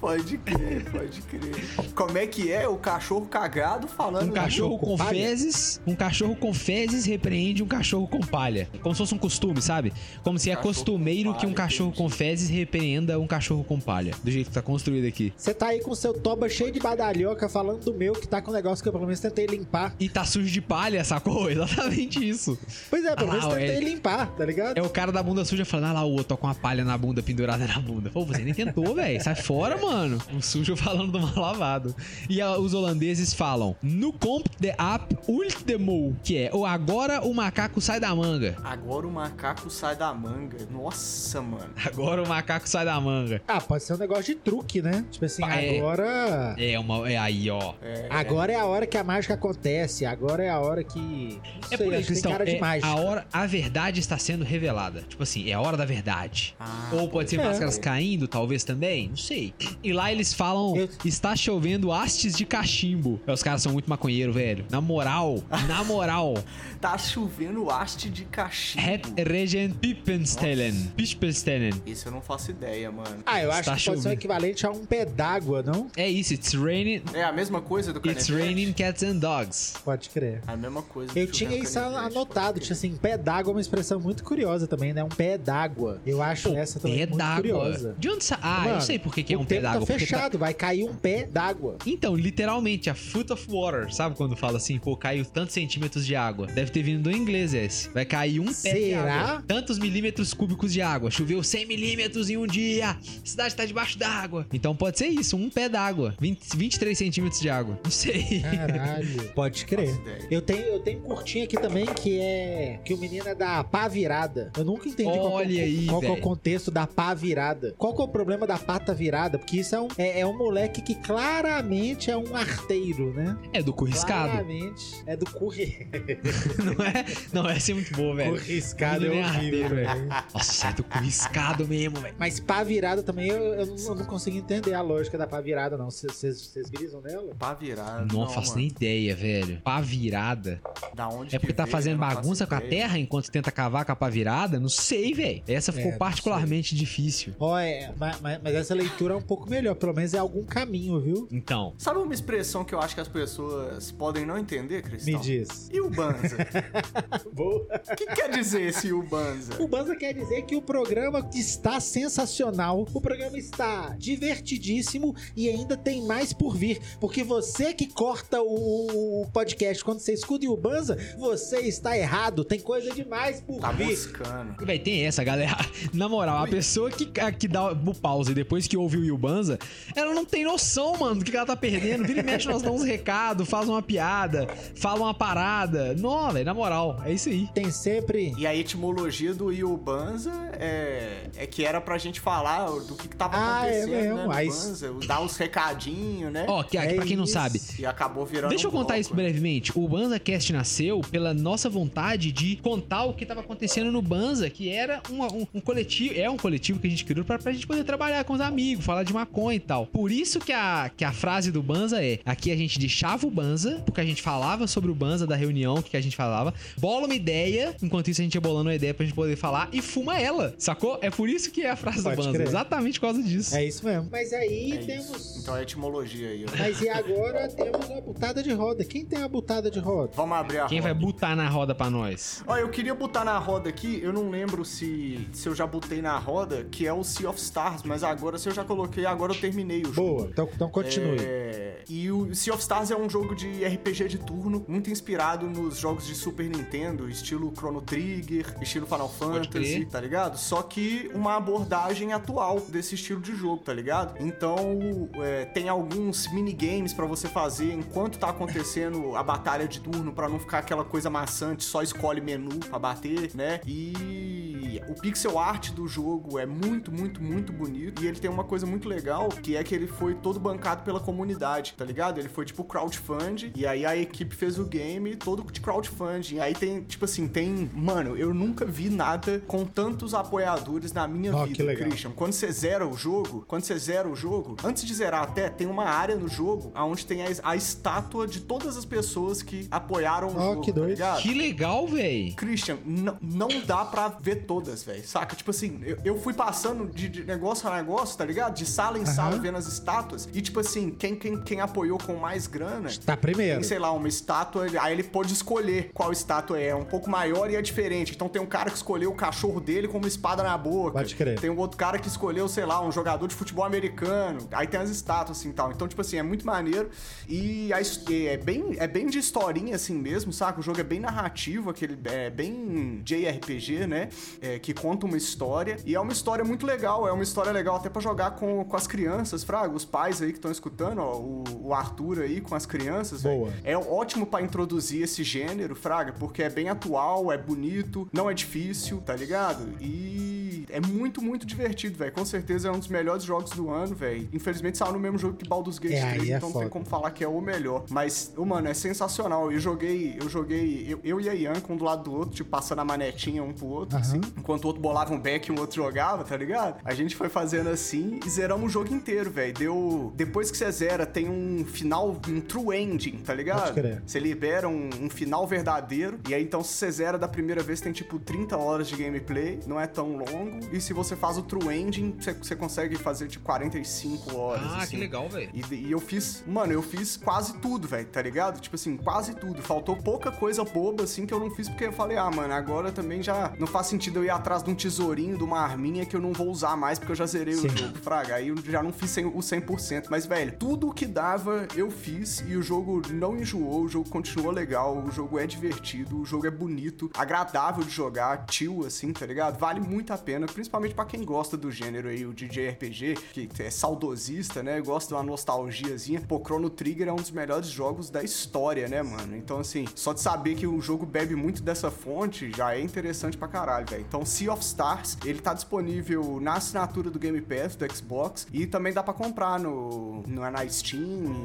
pode crer, pode crer. Como é que é o cachorro cagado falando? Um cachorro com com palha? fezes, um cachorro com fezes repreende um cachorro com palha. Como se fosse um costume, sabe? Como se é Cachorro costumeiro com que um palha, cachorro com entendi. fezes repreenda um cachorro com palha. Do jeito que tá construído aqui. Você tá aí com seu toba cheio de badalhoca falando do meu, que tá com um negócio que eu pelo menos tentei limpar. E tá sujo de palha, sacou? Exatamente isso. Pois é, pelo Ah, menos lá, tentei é- limpar, tá ligado? É o cara da bunda suja falando, ah lá, o outro ó, com a palha na bunda, pendurada na bunda. Pô, você nem tentou, velho. Sai fora, mano. O sujo falando do mal lavado. E ah, os holandeses falam, no comp de app ultimo, que é, o agora o macaco sai da manga. Agora o macaco sai da manga. Nossa, mano. Agora o macaco sai da manga. Ah, pode ser um negócio de truque, né? Tipo assim, É. agora. É uma. É aí, ó. É, Agora é a hora que a mágica acontece. Agora é a hora que. Não É sei, por isso, Cristão. cara de é mágica. a, hora, a verdade está sendo revelada. Tipo assim, é a hora da verdade. Ah, Ou pode ser é. máscaras caindo, talvez também. Não sei. E lá eles falam: Eu- está chovendo hastes de cachimbo. É, Os caras são muito maconheiro, velho. Na moral, na moral. Tá chovendo haste de cachimbo. Het Regen Pippenstellen. Pippenstellen. Isso eu não faço ideia, mano. Ah, eu acho Está que pode ser o chovendo. equivalente a um pé d'água, não? É isso, it's raining. É a mesma coisa do It's canivete? raining cats and dogs. Pode crer. É a mesma coisa. do Eu chovendo tinha isso canivete, anotado, tinha assim, pé d'água é uma expressão muito curiosa também, né? Um pé d'água. Eu acho essa também Pé muito curiosa. De onde sa... Ah, eu Mano, sei por que, que é um pé tempo d'água. Tá porque fechado, vai cair um pé d'água. Então, literalmente, a foot of water. Sabe quando fala assim, pô, caiu tantos centímetros de água? Deve ter vindo do inglês esse. Vai cair um pé de Será? água. Tantos milímetros cúbicos de água. Choveu 100 milímetros em um dia. A cidade tá debaixo d'água. Então pode ser isso, um pé d'água. 20 23 centímetros de água. Não sei. Caralho. Pode crer. Eu tenho, eu tenho um curtinho aqui também que é que o menino é da pá virada. Eu nunca entendi qual, Olha que é o- aí, qual que é o contexto da pá virada. Qual que é o problema da pata virada? Porque isso é um, é, é um moleque que claramente é um arteiro, né? É do cu riscado. Claramente é do cu, ri- Não é? Não, essa é muito boa, cu velho. riscado. É é horrível, arteiro, velho. Nossa, é do cu riscado mesmo, velho. Mas pá virada também eu, eu não, eu não consigo entender a lógica da pá virada, não. Vocês brisam nela? Pá virada. Não, faço mano. nem ideia, velho. Pá virada. Da onde É porque que tá veio, fazendo não bagunça com a ideia. terra enquanto tenta cavar com a pá virada? Não sei, velho. Essa ficou É, não particularmente difícil. Ó, é, mas, mas- mas essa leitura é um pouco melhor, pelo menos é algum caminho, viu? Então, Sabe uma expressão que eu acho que as pessoas podem não entender, Cristão? Me diz. E o Banza? Boa. O que quer dizer esse o Banza? O Banza quer dizer que o programa está sensacional, o programa está divertidíssimo e ainda tem mais por vir. Porque você que corta o, o podcast quando você escuta o Banza, você está errado. Tem coisa demais por Tá vir. buscando. Véi, tem essa, galera. Na moral, a pessoa que, a- que dá o pause depois que ouve o Yubanza, ela não tem noção, mano, do que ela tá perdendo. Vira e mexe, nós damos uns recados, faz uma piada, fala uma parada. Não, velho, na moral, é isso aí. Tem sempre. E a etimologia do Yubanza é, é que era pra gente falar do que, que tava Ah, é acontecendo, mesmo, né, no aí- Banza, dar os recadinhos, né? Ó, que, É pra quem não isso. sabe, E acabou virando Deixa eu um contar bloco, isso né? brevemente. O BanzaCast nasceu pela nossa vontade de contar o que estava acontecendo no Banza, que era uma- um, um coletivo, é um coletivo que a gente criou pra, pra gente poder trabalhar com os amigos, falar de maconha e tal. Por isso que a, que a frase do Banza é: aqui a gente deixava o Banza, porque a gente falava sobre o Banza da reunião, o que, a gente falava, bola uma ideia, enquanto isso a gente ia bolando uma ideia pra gente poder falar e fuma ela, sacou? É por isso que é a frase Pode do Banza, crer. exatamente por causa disso. É isso mesmo. Mas aí É temos. isso. Então é etimologia aí, ó. Mas e agora temos a butada de roda. Quem tem a butada de roda? Vamos abrir a Quem vai roda. botar na roda pra nós? Ó, eu queria botar na roda aqui, eu não lembro se, se eu já botei na roda, que é o Sea of Stars, mas agora, se eu já coloquei, agora eu terminei Boa, então, então continue. É, E o Sea of Stars é um jogo de RPG de turno, muito inspirado nos jogos de Super Nintendo, estilo Chrono Trigger, estilo Final Fantasy, tá ligado? Só que uma abordagem atual desse estilo de jogo, tá ligado? Então, é, tem alguns minigames pra você fazer enquanto tá acontecendo a batalha de turno, pra não ficar aquela coisa maçante, só escolhe menu pra bater, né? E o pixel art do jogo é muito, muito, muito bonito. E ele tem uma coisa muito legal, que é que ele foi todo bancado pela comunidade, tá ligado? Ele foi tipo crowdfunding, e aí a equipe fez o game todo de crowdfunding. Aí tem, tipo assim, tem. Mano, eu nunca vi nada com tantos apoiadores na minha que vida. Christian. Quando você zera o jogo, quando você zera o jogo, antes de zerar até, tem uma área no jogo onde tem a, a estátua de todas as pessoas que apoiaram o Ó, jogo, que tá doido. Que legal, véi. Christian, não, dá pra ver todas. velho. Saca? Tipo assim, eu, eu fui passando de, de negócio a negócio, tá ligado? De sala em sala vendo as estátuas. E, tipo assim, quem, quem, quem apoiou com mais grana. Tá primeiro. Tem, sei lá, uma estátua. Aí ele pôde escolher qual estátua é. É um pouco maior e é diferente. Então tem um cara que escolheu o cachorro dele com uma espada na boca. Pode crer. Tem um outro cara que escolheu, sei lá, um jogador de futebol americano. Aí tem as estátuas assim tal. Então, tipo assim, é muito maneiro. E a é bem, é bem de historinha assim mesmo, saca? O jogo é bem narrativo, aquele é bem JRPG, né? É, que conta uma história. E é uma história muito legal. É uma história legal até pra jogar com, com as crianças, Fraga. Os pais aí que estão escutando, ó, o, o Arthur aí com as crianças. velho. Boa. É ótimo pra introduzir esse gênero, Fraga, porque é bem atual, é bonito, não é difícil, tá ligado? E é muito, muito divertido, velho. Com certeza é um dos melhores jogos do ano, velho. Infelizmente saiu no mesmo jogo que Baldur's Gate É, aí 3, é então não tem como falar que é o melhor. Mas, ô, mano, é sensacional. Eu joguei, eu joguei, eu, eu e a Ianca, um do lado do outro, tipo, passando a manetinha um pro outro, Aham. assim. Enquanto o outro bolava um back e o outro jogava, tá ligado? A gente foi fazendo assim e zeramos o jogo inteiro, velho. Deu. Depois que você zera, tem um final, um true ending, tá ligado? Pode crer. Você libera um, um final verdadeiro. E aí, então, se você zera da primeira vez, tem tipo 30 horas de gameplay. Não é tão longo. E se você faz o true ending, você, você consegue fazer tipo 45 horas. Ah, assim. que legal, velho. E, e eu fiz, mano, eu fiz quase tudo, velho, tá ligado? Tipo assim, quase tudo. Faltou pouca coisa boba, assim, que eu não fiz porque eu falei, ah, mano, agora também já não faz sentido eu ir atrás de um tesourinho, de uma arminha que eu não vou usar mais porque eu já zerei Sim. o jogo, fraga. Aí eu já não fiz 100 o 100%. Mas, velho, tudo que dava eu fiz e o jogo não enjoou, o jogo continuou legal, o jogo é divertido, o jogo é bonito, agradável de jogar, chill, assim, tá ligado? Vale muito a pena, principalmente pra quem gosta do gênero aí, o DJ RPG, que é saudosista, né? Gosta de uma nostalgiazinha. Pô, Chrono Trigger é um dos melhores jogos da história, né, mano? Então, assim, só de saber que o jogo bebe muito dessa fonte já é interessante pra caralho, velho. Então, Sea of Stars, ele tá disponível na assinatura do Game Pass do Xbox e também dá pra comprar no, no na Steam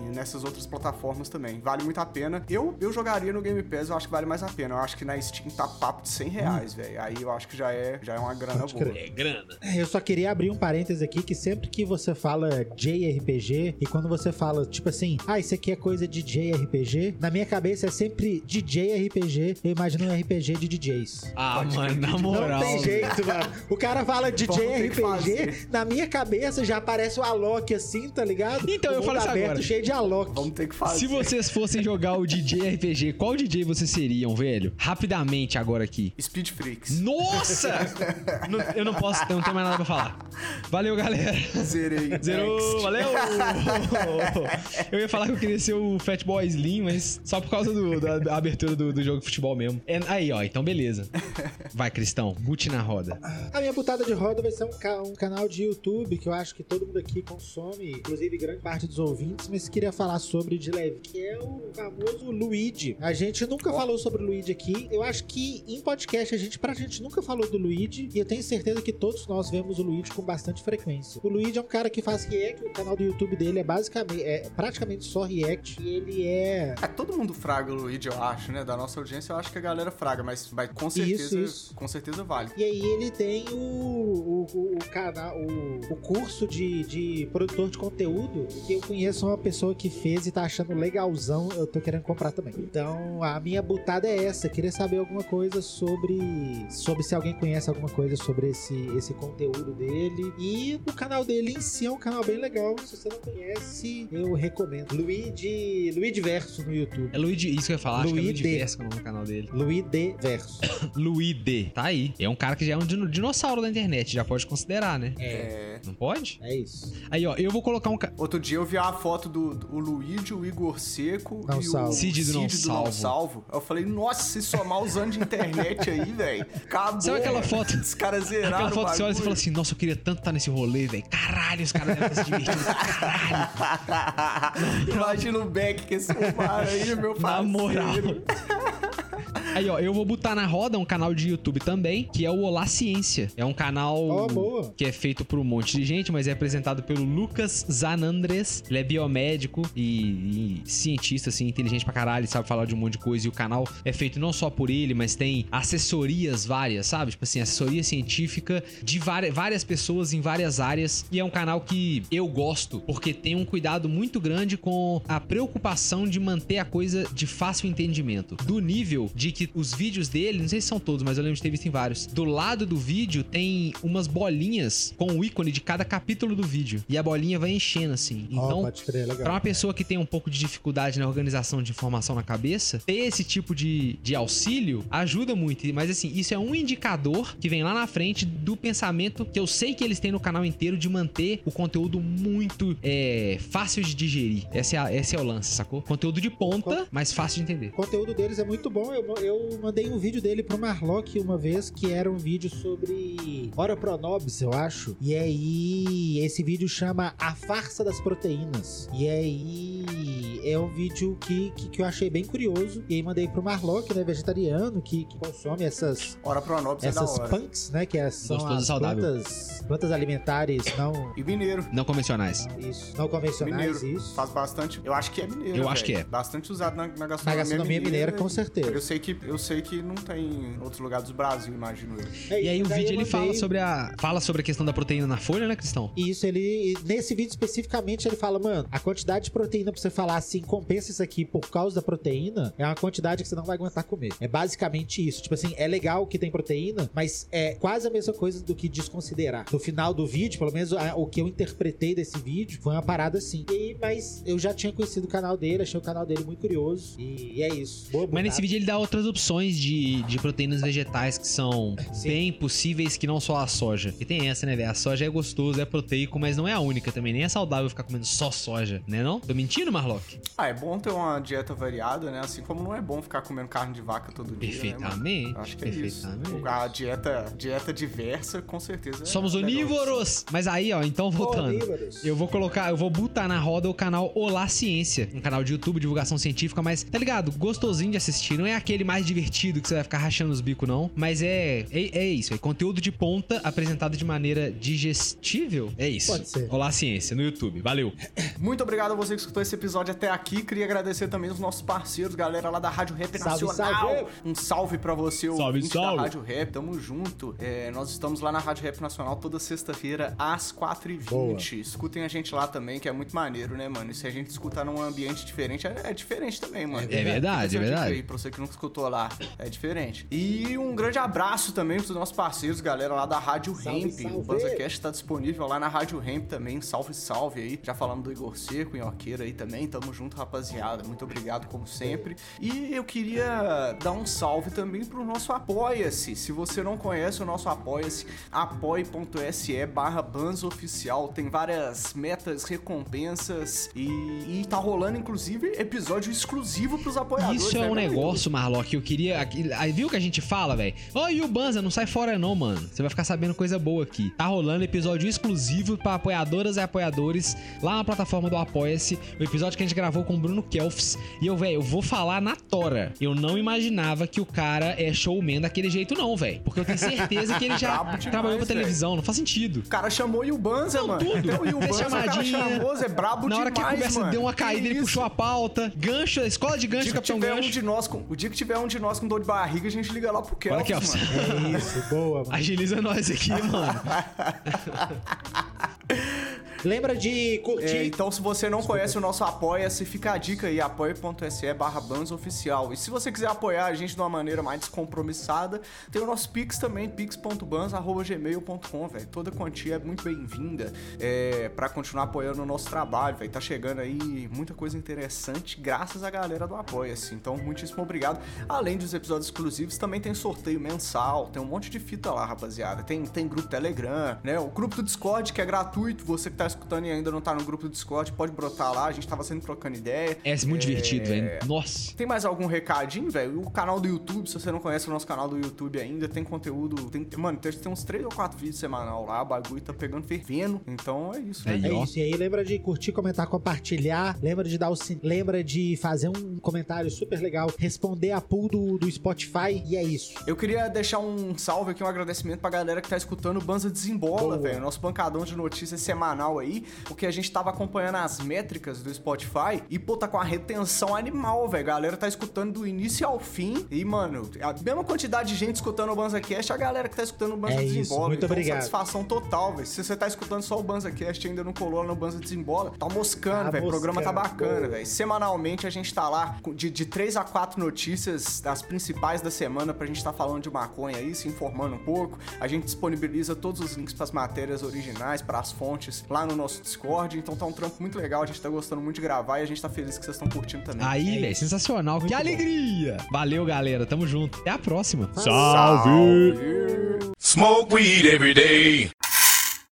e nessas outras plataformas também. Vale muito a pena. Eu, eu jogaria no Game Pass, eu acho que vale mais a pena. Eu acho que na Steam tá papo de 100 reais, velho. Aí eu acho que já é, já é uma grana Pode boa. crer. É grana. É, Eu só queria abrir um parênteses aqui que sempre que você fala JRPG e quando você fala, tipo assim, ah, isso aqui é coisa de JRPG, na minha cabeça é sempre DJ RPG, eu imagino um RPG de DJs. Ah, Pode mano, na moral. Não tem jeito, mano. O cara fala DJ RPG, na minha cabeça já aparece o Alok assim, tá ligado? Então, O eu falo isso aberto, agora. cheio de Alok. Vamos ter que fazer. Se vocês fossem jogar o DJ RPG, qual DJ vocês seriam, velho? Rapidamente agora aqui. Speed Freaks. Nossa! Não- eu não posso, eu não tenho mais nada pra falar. Valeu, galera. Zerei. Zerou, Next. valeu! Eu ia falar que eu queria ser o Fatboy Slim, mas só por causa do- da, da abertura do, do jogo de futebol mesmo. É, aí, ó, então beleza. Vai, Cristão, boot na roda. A minha butada de roda vai ser um, ca- um canal de YouTube que eu acho que todo mundo aqui consome, inclusive grande parte dos ouvintes, mas queria falar sobre de leve, que é o famoso Luigi. A gente nunca falou sobre o Luigi aqui. Eu acho que em podcast a gente, pra gente nunca falou do Luigi, e eu tenho certeza que todos nós vemos o Luigi com bastante frequência. O Luigi é um cara que faz react, o canal do YouTube dele é basicamente, é praticamente só react, e ele é É, todo mundo fraga o Luigi, eu acho, né? Da nossa audiência, eu acho que a galera fraga, mas, mas com certeza, isso. com certeza vale. E aí ele tem o, o, o- o canal, o, o curso de, de produtor de conteúdo, que eu conheço uma pessoa que fez e tá achando legalzão, eu tô querendo comprar também. Então a minha butada é essa, queria saber alguma coisa sobre, sobre se alguém conhece alguma coisa sobre esse, esse conteúdo dele. E o canal dele em si é um canal bem legal, se você não conhece, eu recomendo. Luigi, Luigi Verso no YouTube. É Luigi, isso que eu ia falar, acho que é Luigi. Luigi Verso que é o nome do canal dele. Luigi Verso. Luide, tá aí. É um cara que já é um dino- dinossauro da internet, já pode considerar, né? É, Não pode? é isso. Aí, ó, eu vou colocar um. ca- Outro dia eu vi a foto do, do Luigi, o Igor Seco Não e salvo. o Cid do Não Não Salvo. Salvo. Eu falei, nossa, se somar os anos de internet aí, velho, acabou. Sabe aquela foto? Os caras zeraram Aquela foto que você olha e fala assim: Nossa, eu queria tanto estar nesse rolê, velho. Caralho, os caras devem estar se divertindo. Caralho. Imagina o Beck que esse fumar aí, meu Na parceiro. moral. Aí, ó, eu vou botar na roda um canal de YouTube também, que é o Olá Ciência. É um canal boa. que é feito por um monte de gente, mas é apresentado pelo Lucas Zanandres. Ele é biomédico e, e cientista, assim, inteligente pra caralho, sabe falar de um monte de coisa. E o canal é feito não só por ele, mas tem assessorias várias, sabe? Tipo assim, assessoria científica de várias, várias pessoas em várias áreas. E é um canal que eu gosto, porque tem um cuidado muito grande com a preocupação de manter a coisa de fácil entendimento. Do nível de que que os vídeos dele, não sei se são todos, mas eu lembro de ter visto em vários. Do lado do vídeo tem umas bolinhas com o ícone de cada capítulo do vídeo. E a bolinha vai enchendo, assim. Então, pode crer. Pra uma pessoa que tem um pouco de dificuldade na organização de informação na cabeça, ter esse tipo de, de auxílio ajuda muito. Mas assim, isso é um indicador que vem lá na frente do pensamento que eu sei que eles têm no canal inteiro de manter o conteúdo muito é, fácil de digerir. Esse é, esse é o lance, sacou? Conteúdo de ponta, mas fácil de entender. O conteúdo deles é muito bom. Eu, eu mandei um vídeo dele pro Marlock uma vez, que era um vídeo sobre Ora Pronobis, eu acho. E aí, esse vídeo chama A Farsa das Proteínas. E aí, é um vídeo que, que, que eu achei bem curioso. E aí, mandei pro Marlock, né, vegetariano, que, que consome essas, Hora Pronobis é da essas hora. punks, né, que é- são Gostoso as saudável. plantas, plantas alimentares não... E mineiro. Não convencionais. Isso, não convencionais, Mineiro. isso. Faz bastante. Eu acho que é mineiro. Eu acho velho. que é. Bastante usado na, na gastronomia, Na gastronomia mineira, com certeza. Eu sei, que, eu sei que não tem em outros lugares do Brasil, imagino eu. É E aí o vídeo ele fala sobre a fala sobre a questão da proteína na folha, né, Cristão? Isso, ele. Nesse vídeo especificamente, ele fala, mano, a quantidade de proteína pra você falar assim, compensa isso aqui por causa da proteína, é uma quantidade que você não vai aguentar comer. É basicamente isso. Tipo assim, é legal que tem proteína, mas é quase a mesma coisa do que desconsiderar. No final do vídeo, pelo menos a- o que eu interpretei desse vídeo, foi uma parada assim. E, mas eu já tinha conhecido o canal dele, achei o canal dele muito curioso. E, e é isso. Boa Mas nesse vídeo ele dá outras opções de, de proteínas vegetais que são Sim. bem possíveis que não só a soja. E tem essa, né, velho? A soja é gostoso, é proteico, mas não é a única também. Nem é saudável ficar comendo só soja, né não? Tô mentindo, Marlock? Ah, é bom ter uma dieta variada, né? Assim como não é bom ficar comendo carne de vaca todo dia. Né, Perfeitamente. mano? Acho que é isso. A dieta, dieta diversa, com certeza. é Somos onívoros! Mas aí, ó, então voltando. Onívoros. Eu vou colocar, eu vou botar na roda o canal Olá Ciência, um canal de YouTube, divulgação científica, mas tá ligado? Gostosinho de assistir. Não é aquele mais divertido que você vai ficar rachando os bicos, não. Mas é, é, é isso, é conteúdo de ponta apresentado de maneira digestível. É isso. Pode ser. Olá Ciência no YouTube. Valeu. Muito obrigado a você que escutou esse episódio até aqui. Queria agradecer também os nossos parceiros, galera lá da Rádio Rap Salve, Nacional. salve. Um salve pra você, Salve, ouvinte salve. da Rádio Rap. Tamo junto. É, nós estamos lá na Rádio Rap Nacional toda sexta-feira, às 4h20. Boa. Escutem a gente lá também, que é muito maneiro, né, mano? E se a gente escutar num ambiente diferente, é, é diferente também, mano. É verdade, é essa dica verdade. Aí, pra você que nunca escutou lá, é diferente. E um grande abraço também pros nossos parceiros, galera lá da Rádio Salve, Ramp. salve. O BanzaCast tá disponível lá na Rádio Ramp também. Salve, salve aí. Já falamos do Igor Seco, Nhoqueira aí também. Tamo junto, rapaziada. Muito obrigado, como sempre. E eu queria dar um salve também pro nosso Apoia-se. Se você não conhece o nosso Apoia-se, apoie.se barra Oficial. Tem várias metas, recompensas e, e tá rolando, inclusive, episódio exclusivo pros apoiadores. Isso é né, um amigo? negócio, Marlock, que eu queria. Aí viu que a gente fala, velho? Ô, e o Banza, não sai fora não, mano. Você vai ficar sabendo coisa boa aqui. Tá rolando episódio exclusivo pra apoiadoras e apoiadores lá na plataforma do Apoia-se. O episódio que a gente gravou com o Bruno Kelfs. E eu, velho, eu vou falar na tora. Eu não imaginava que o cara é showman daquele jeito, não, velho. Porque eu tenho certeza que ele já demais, trabalhou pra televisão. Não faz sentido. O cara chamou o Yubanza, Não, mano. tudo. Até o o cara chamou, é brabo Na hora que a demais, conversa mano. deu uma Que caída, ele isso? puxou a pauta. Gancho, escola de O gancho, Capitão tiver um Gancho. de nós o dia que tiver um de nós com dor de barriga, a gente liga lá pro Kelps, Olha, Kelps. mano. É isso, boa, mano. Agiliza nós aqui, mano. Lembra de curtir. É, então, se você não conhece o nosso Apoia-se, fica a dica aí, apoia.se barra Oficial. E se você quiser apoiar a gente de uma maneira mais descompromissada, tem o nosso Pix também, pix.bans.gmail.com, velho. Toda quantia é muito bem-vinda é, pra continuar apoiando o nosso trabalho, velho. Tá chegando aí muita coisa interessante graças à galera do Apoia-se. Então, muitíssimo obrigado. Além dos episódios exclusivos, também tem sorteio mensal, tem um monte de fita lá, rapaziada. Tem, tem grupo Telegram, né? O grupo do Discord, que é gratuito. Você que tá escutando e ainda não tá no grupo do Discord, pode brotar lá. A gente tava sempre trocando ideia. É muito divertido, velho. Nossa. Tem mais algum recadinho, velho? O canal do YouTube, se você não conhece o nosso canal do YouTube ainda, tem conteúdo. Tem, mano, tem, tem uns 3 ou 4 vídeos semanal lá, o bagulho tá pegando fervendo. Então é isso, Aí, né? É isso, e aí lembra de curtir, comentar, compartilhar, lembra de dar o sin... lembra de fazer um comentário super legal, responder a pool do, do Spotify, e é isso. Eu queria deixar um salve aqui, um agradecimento pra galera que tá escutando o Banza Desembola, velho. Nosso bancadão de notícias semanal aí, porque a gente tava acompanhando as métricas do Spotify e, pô, tá com a retenção animal, velho. A galera tá escutando do início ao fim. E, mano, a mesma quantidade de gente escutando o BanzaCast, a galera que tá escutando o Banza É isso, Desembola. muito então, obrigado. satisfação total, velho. Se você tá escutando só o BanzaCast e ainda não colou no Banza Desembola, tá moscando, Tá velho. O programa tá bacana, velho. Semanalmente a gente tá lá de, de três a quatro notícias das principais da semana pra gente tá falando de maconha aí, se informando um pouco. A gente disponibiliza todos os links pras matérias originais, pras fontes lá no nosso Discord. Então tá um trampo muito legal, a gente tá gostando muito de gravar e a gente tá feliz que vocês estão curtindo também. Aí, É velho, sensacional. que Muito bom. alegria. Valeu, galera. Tamo junto. Até a próxima. Salve! Smoke weed every day.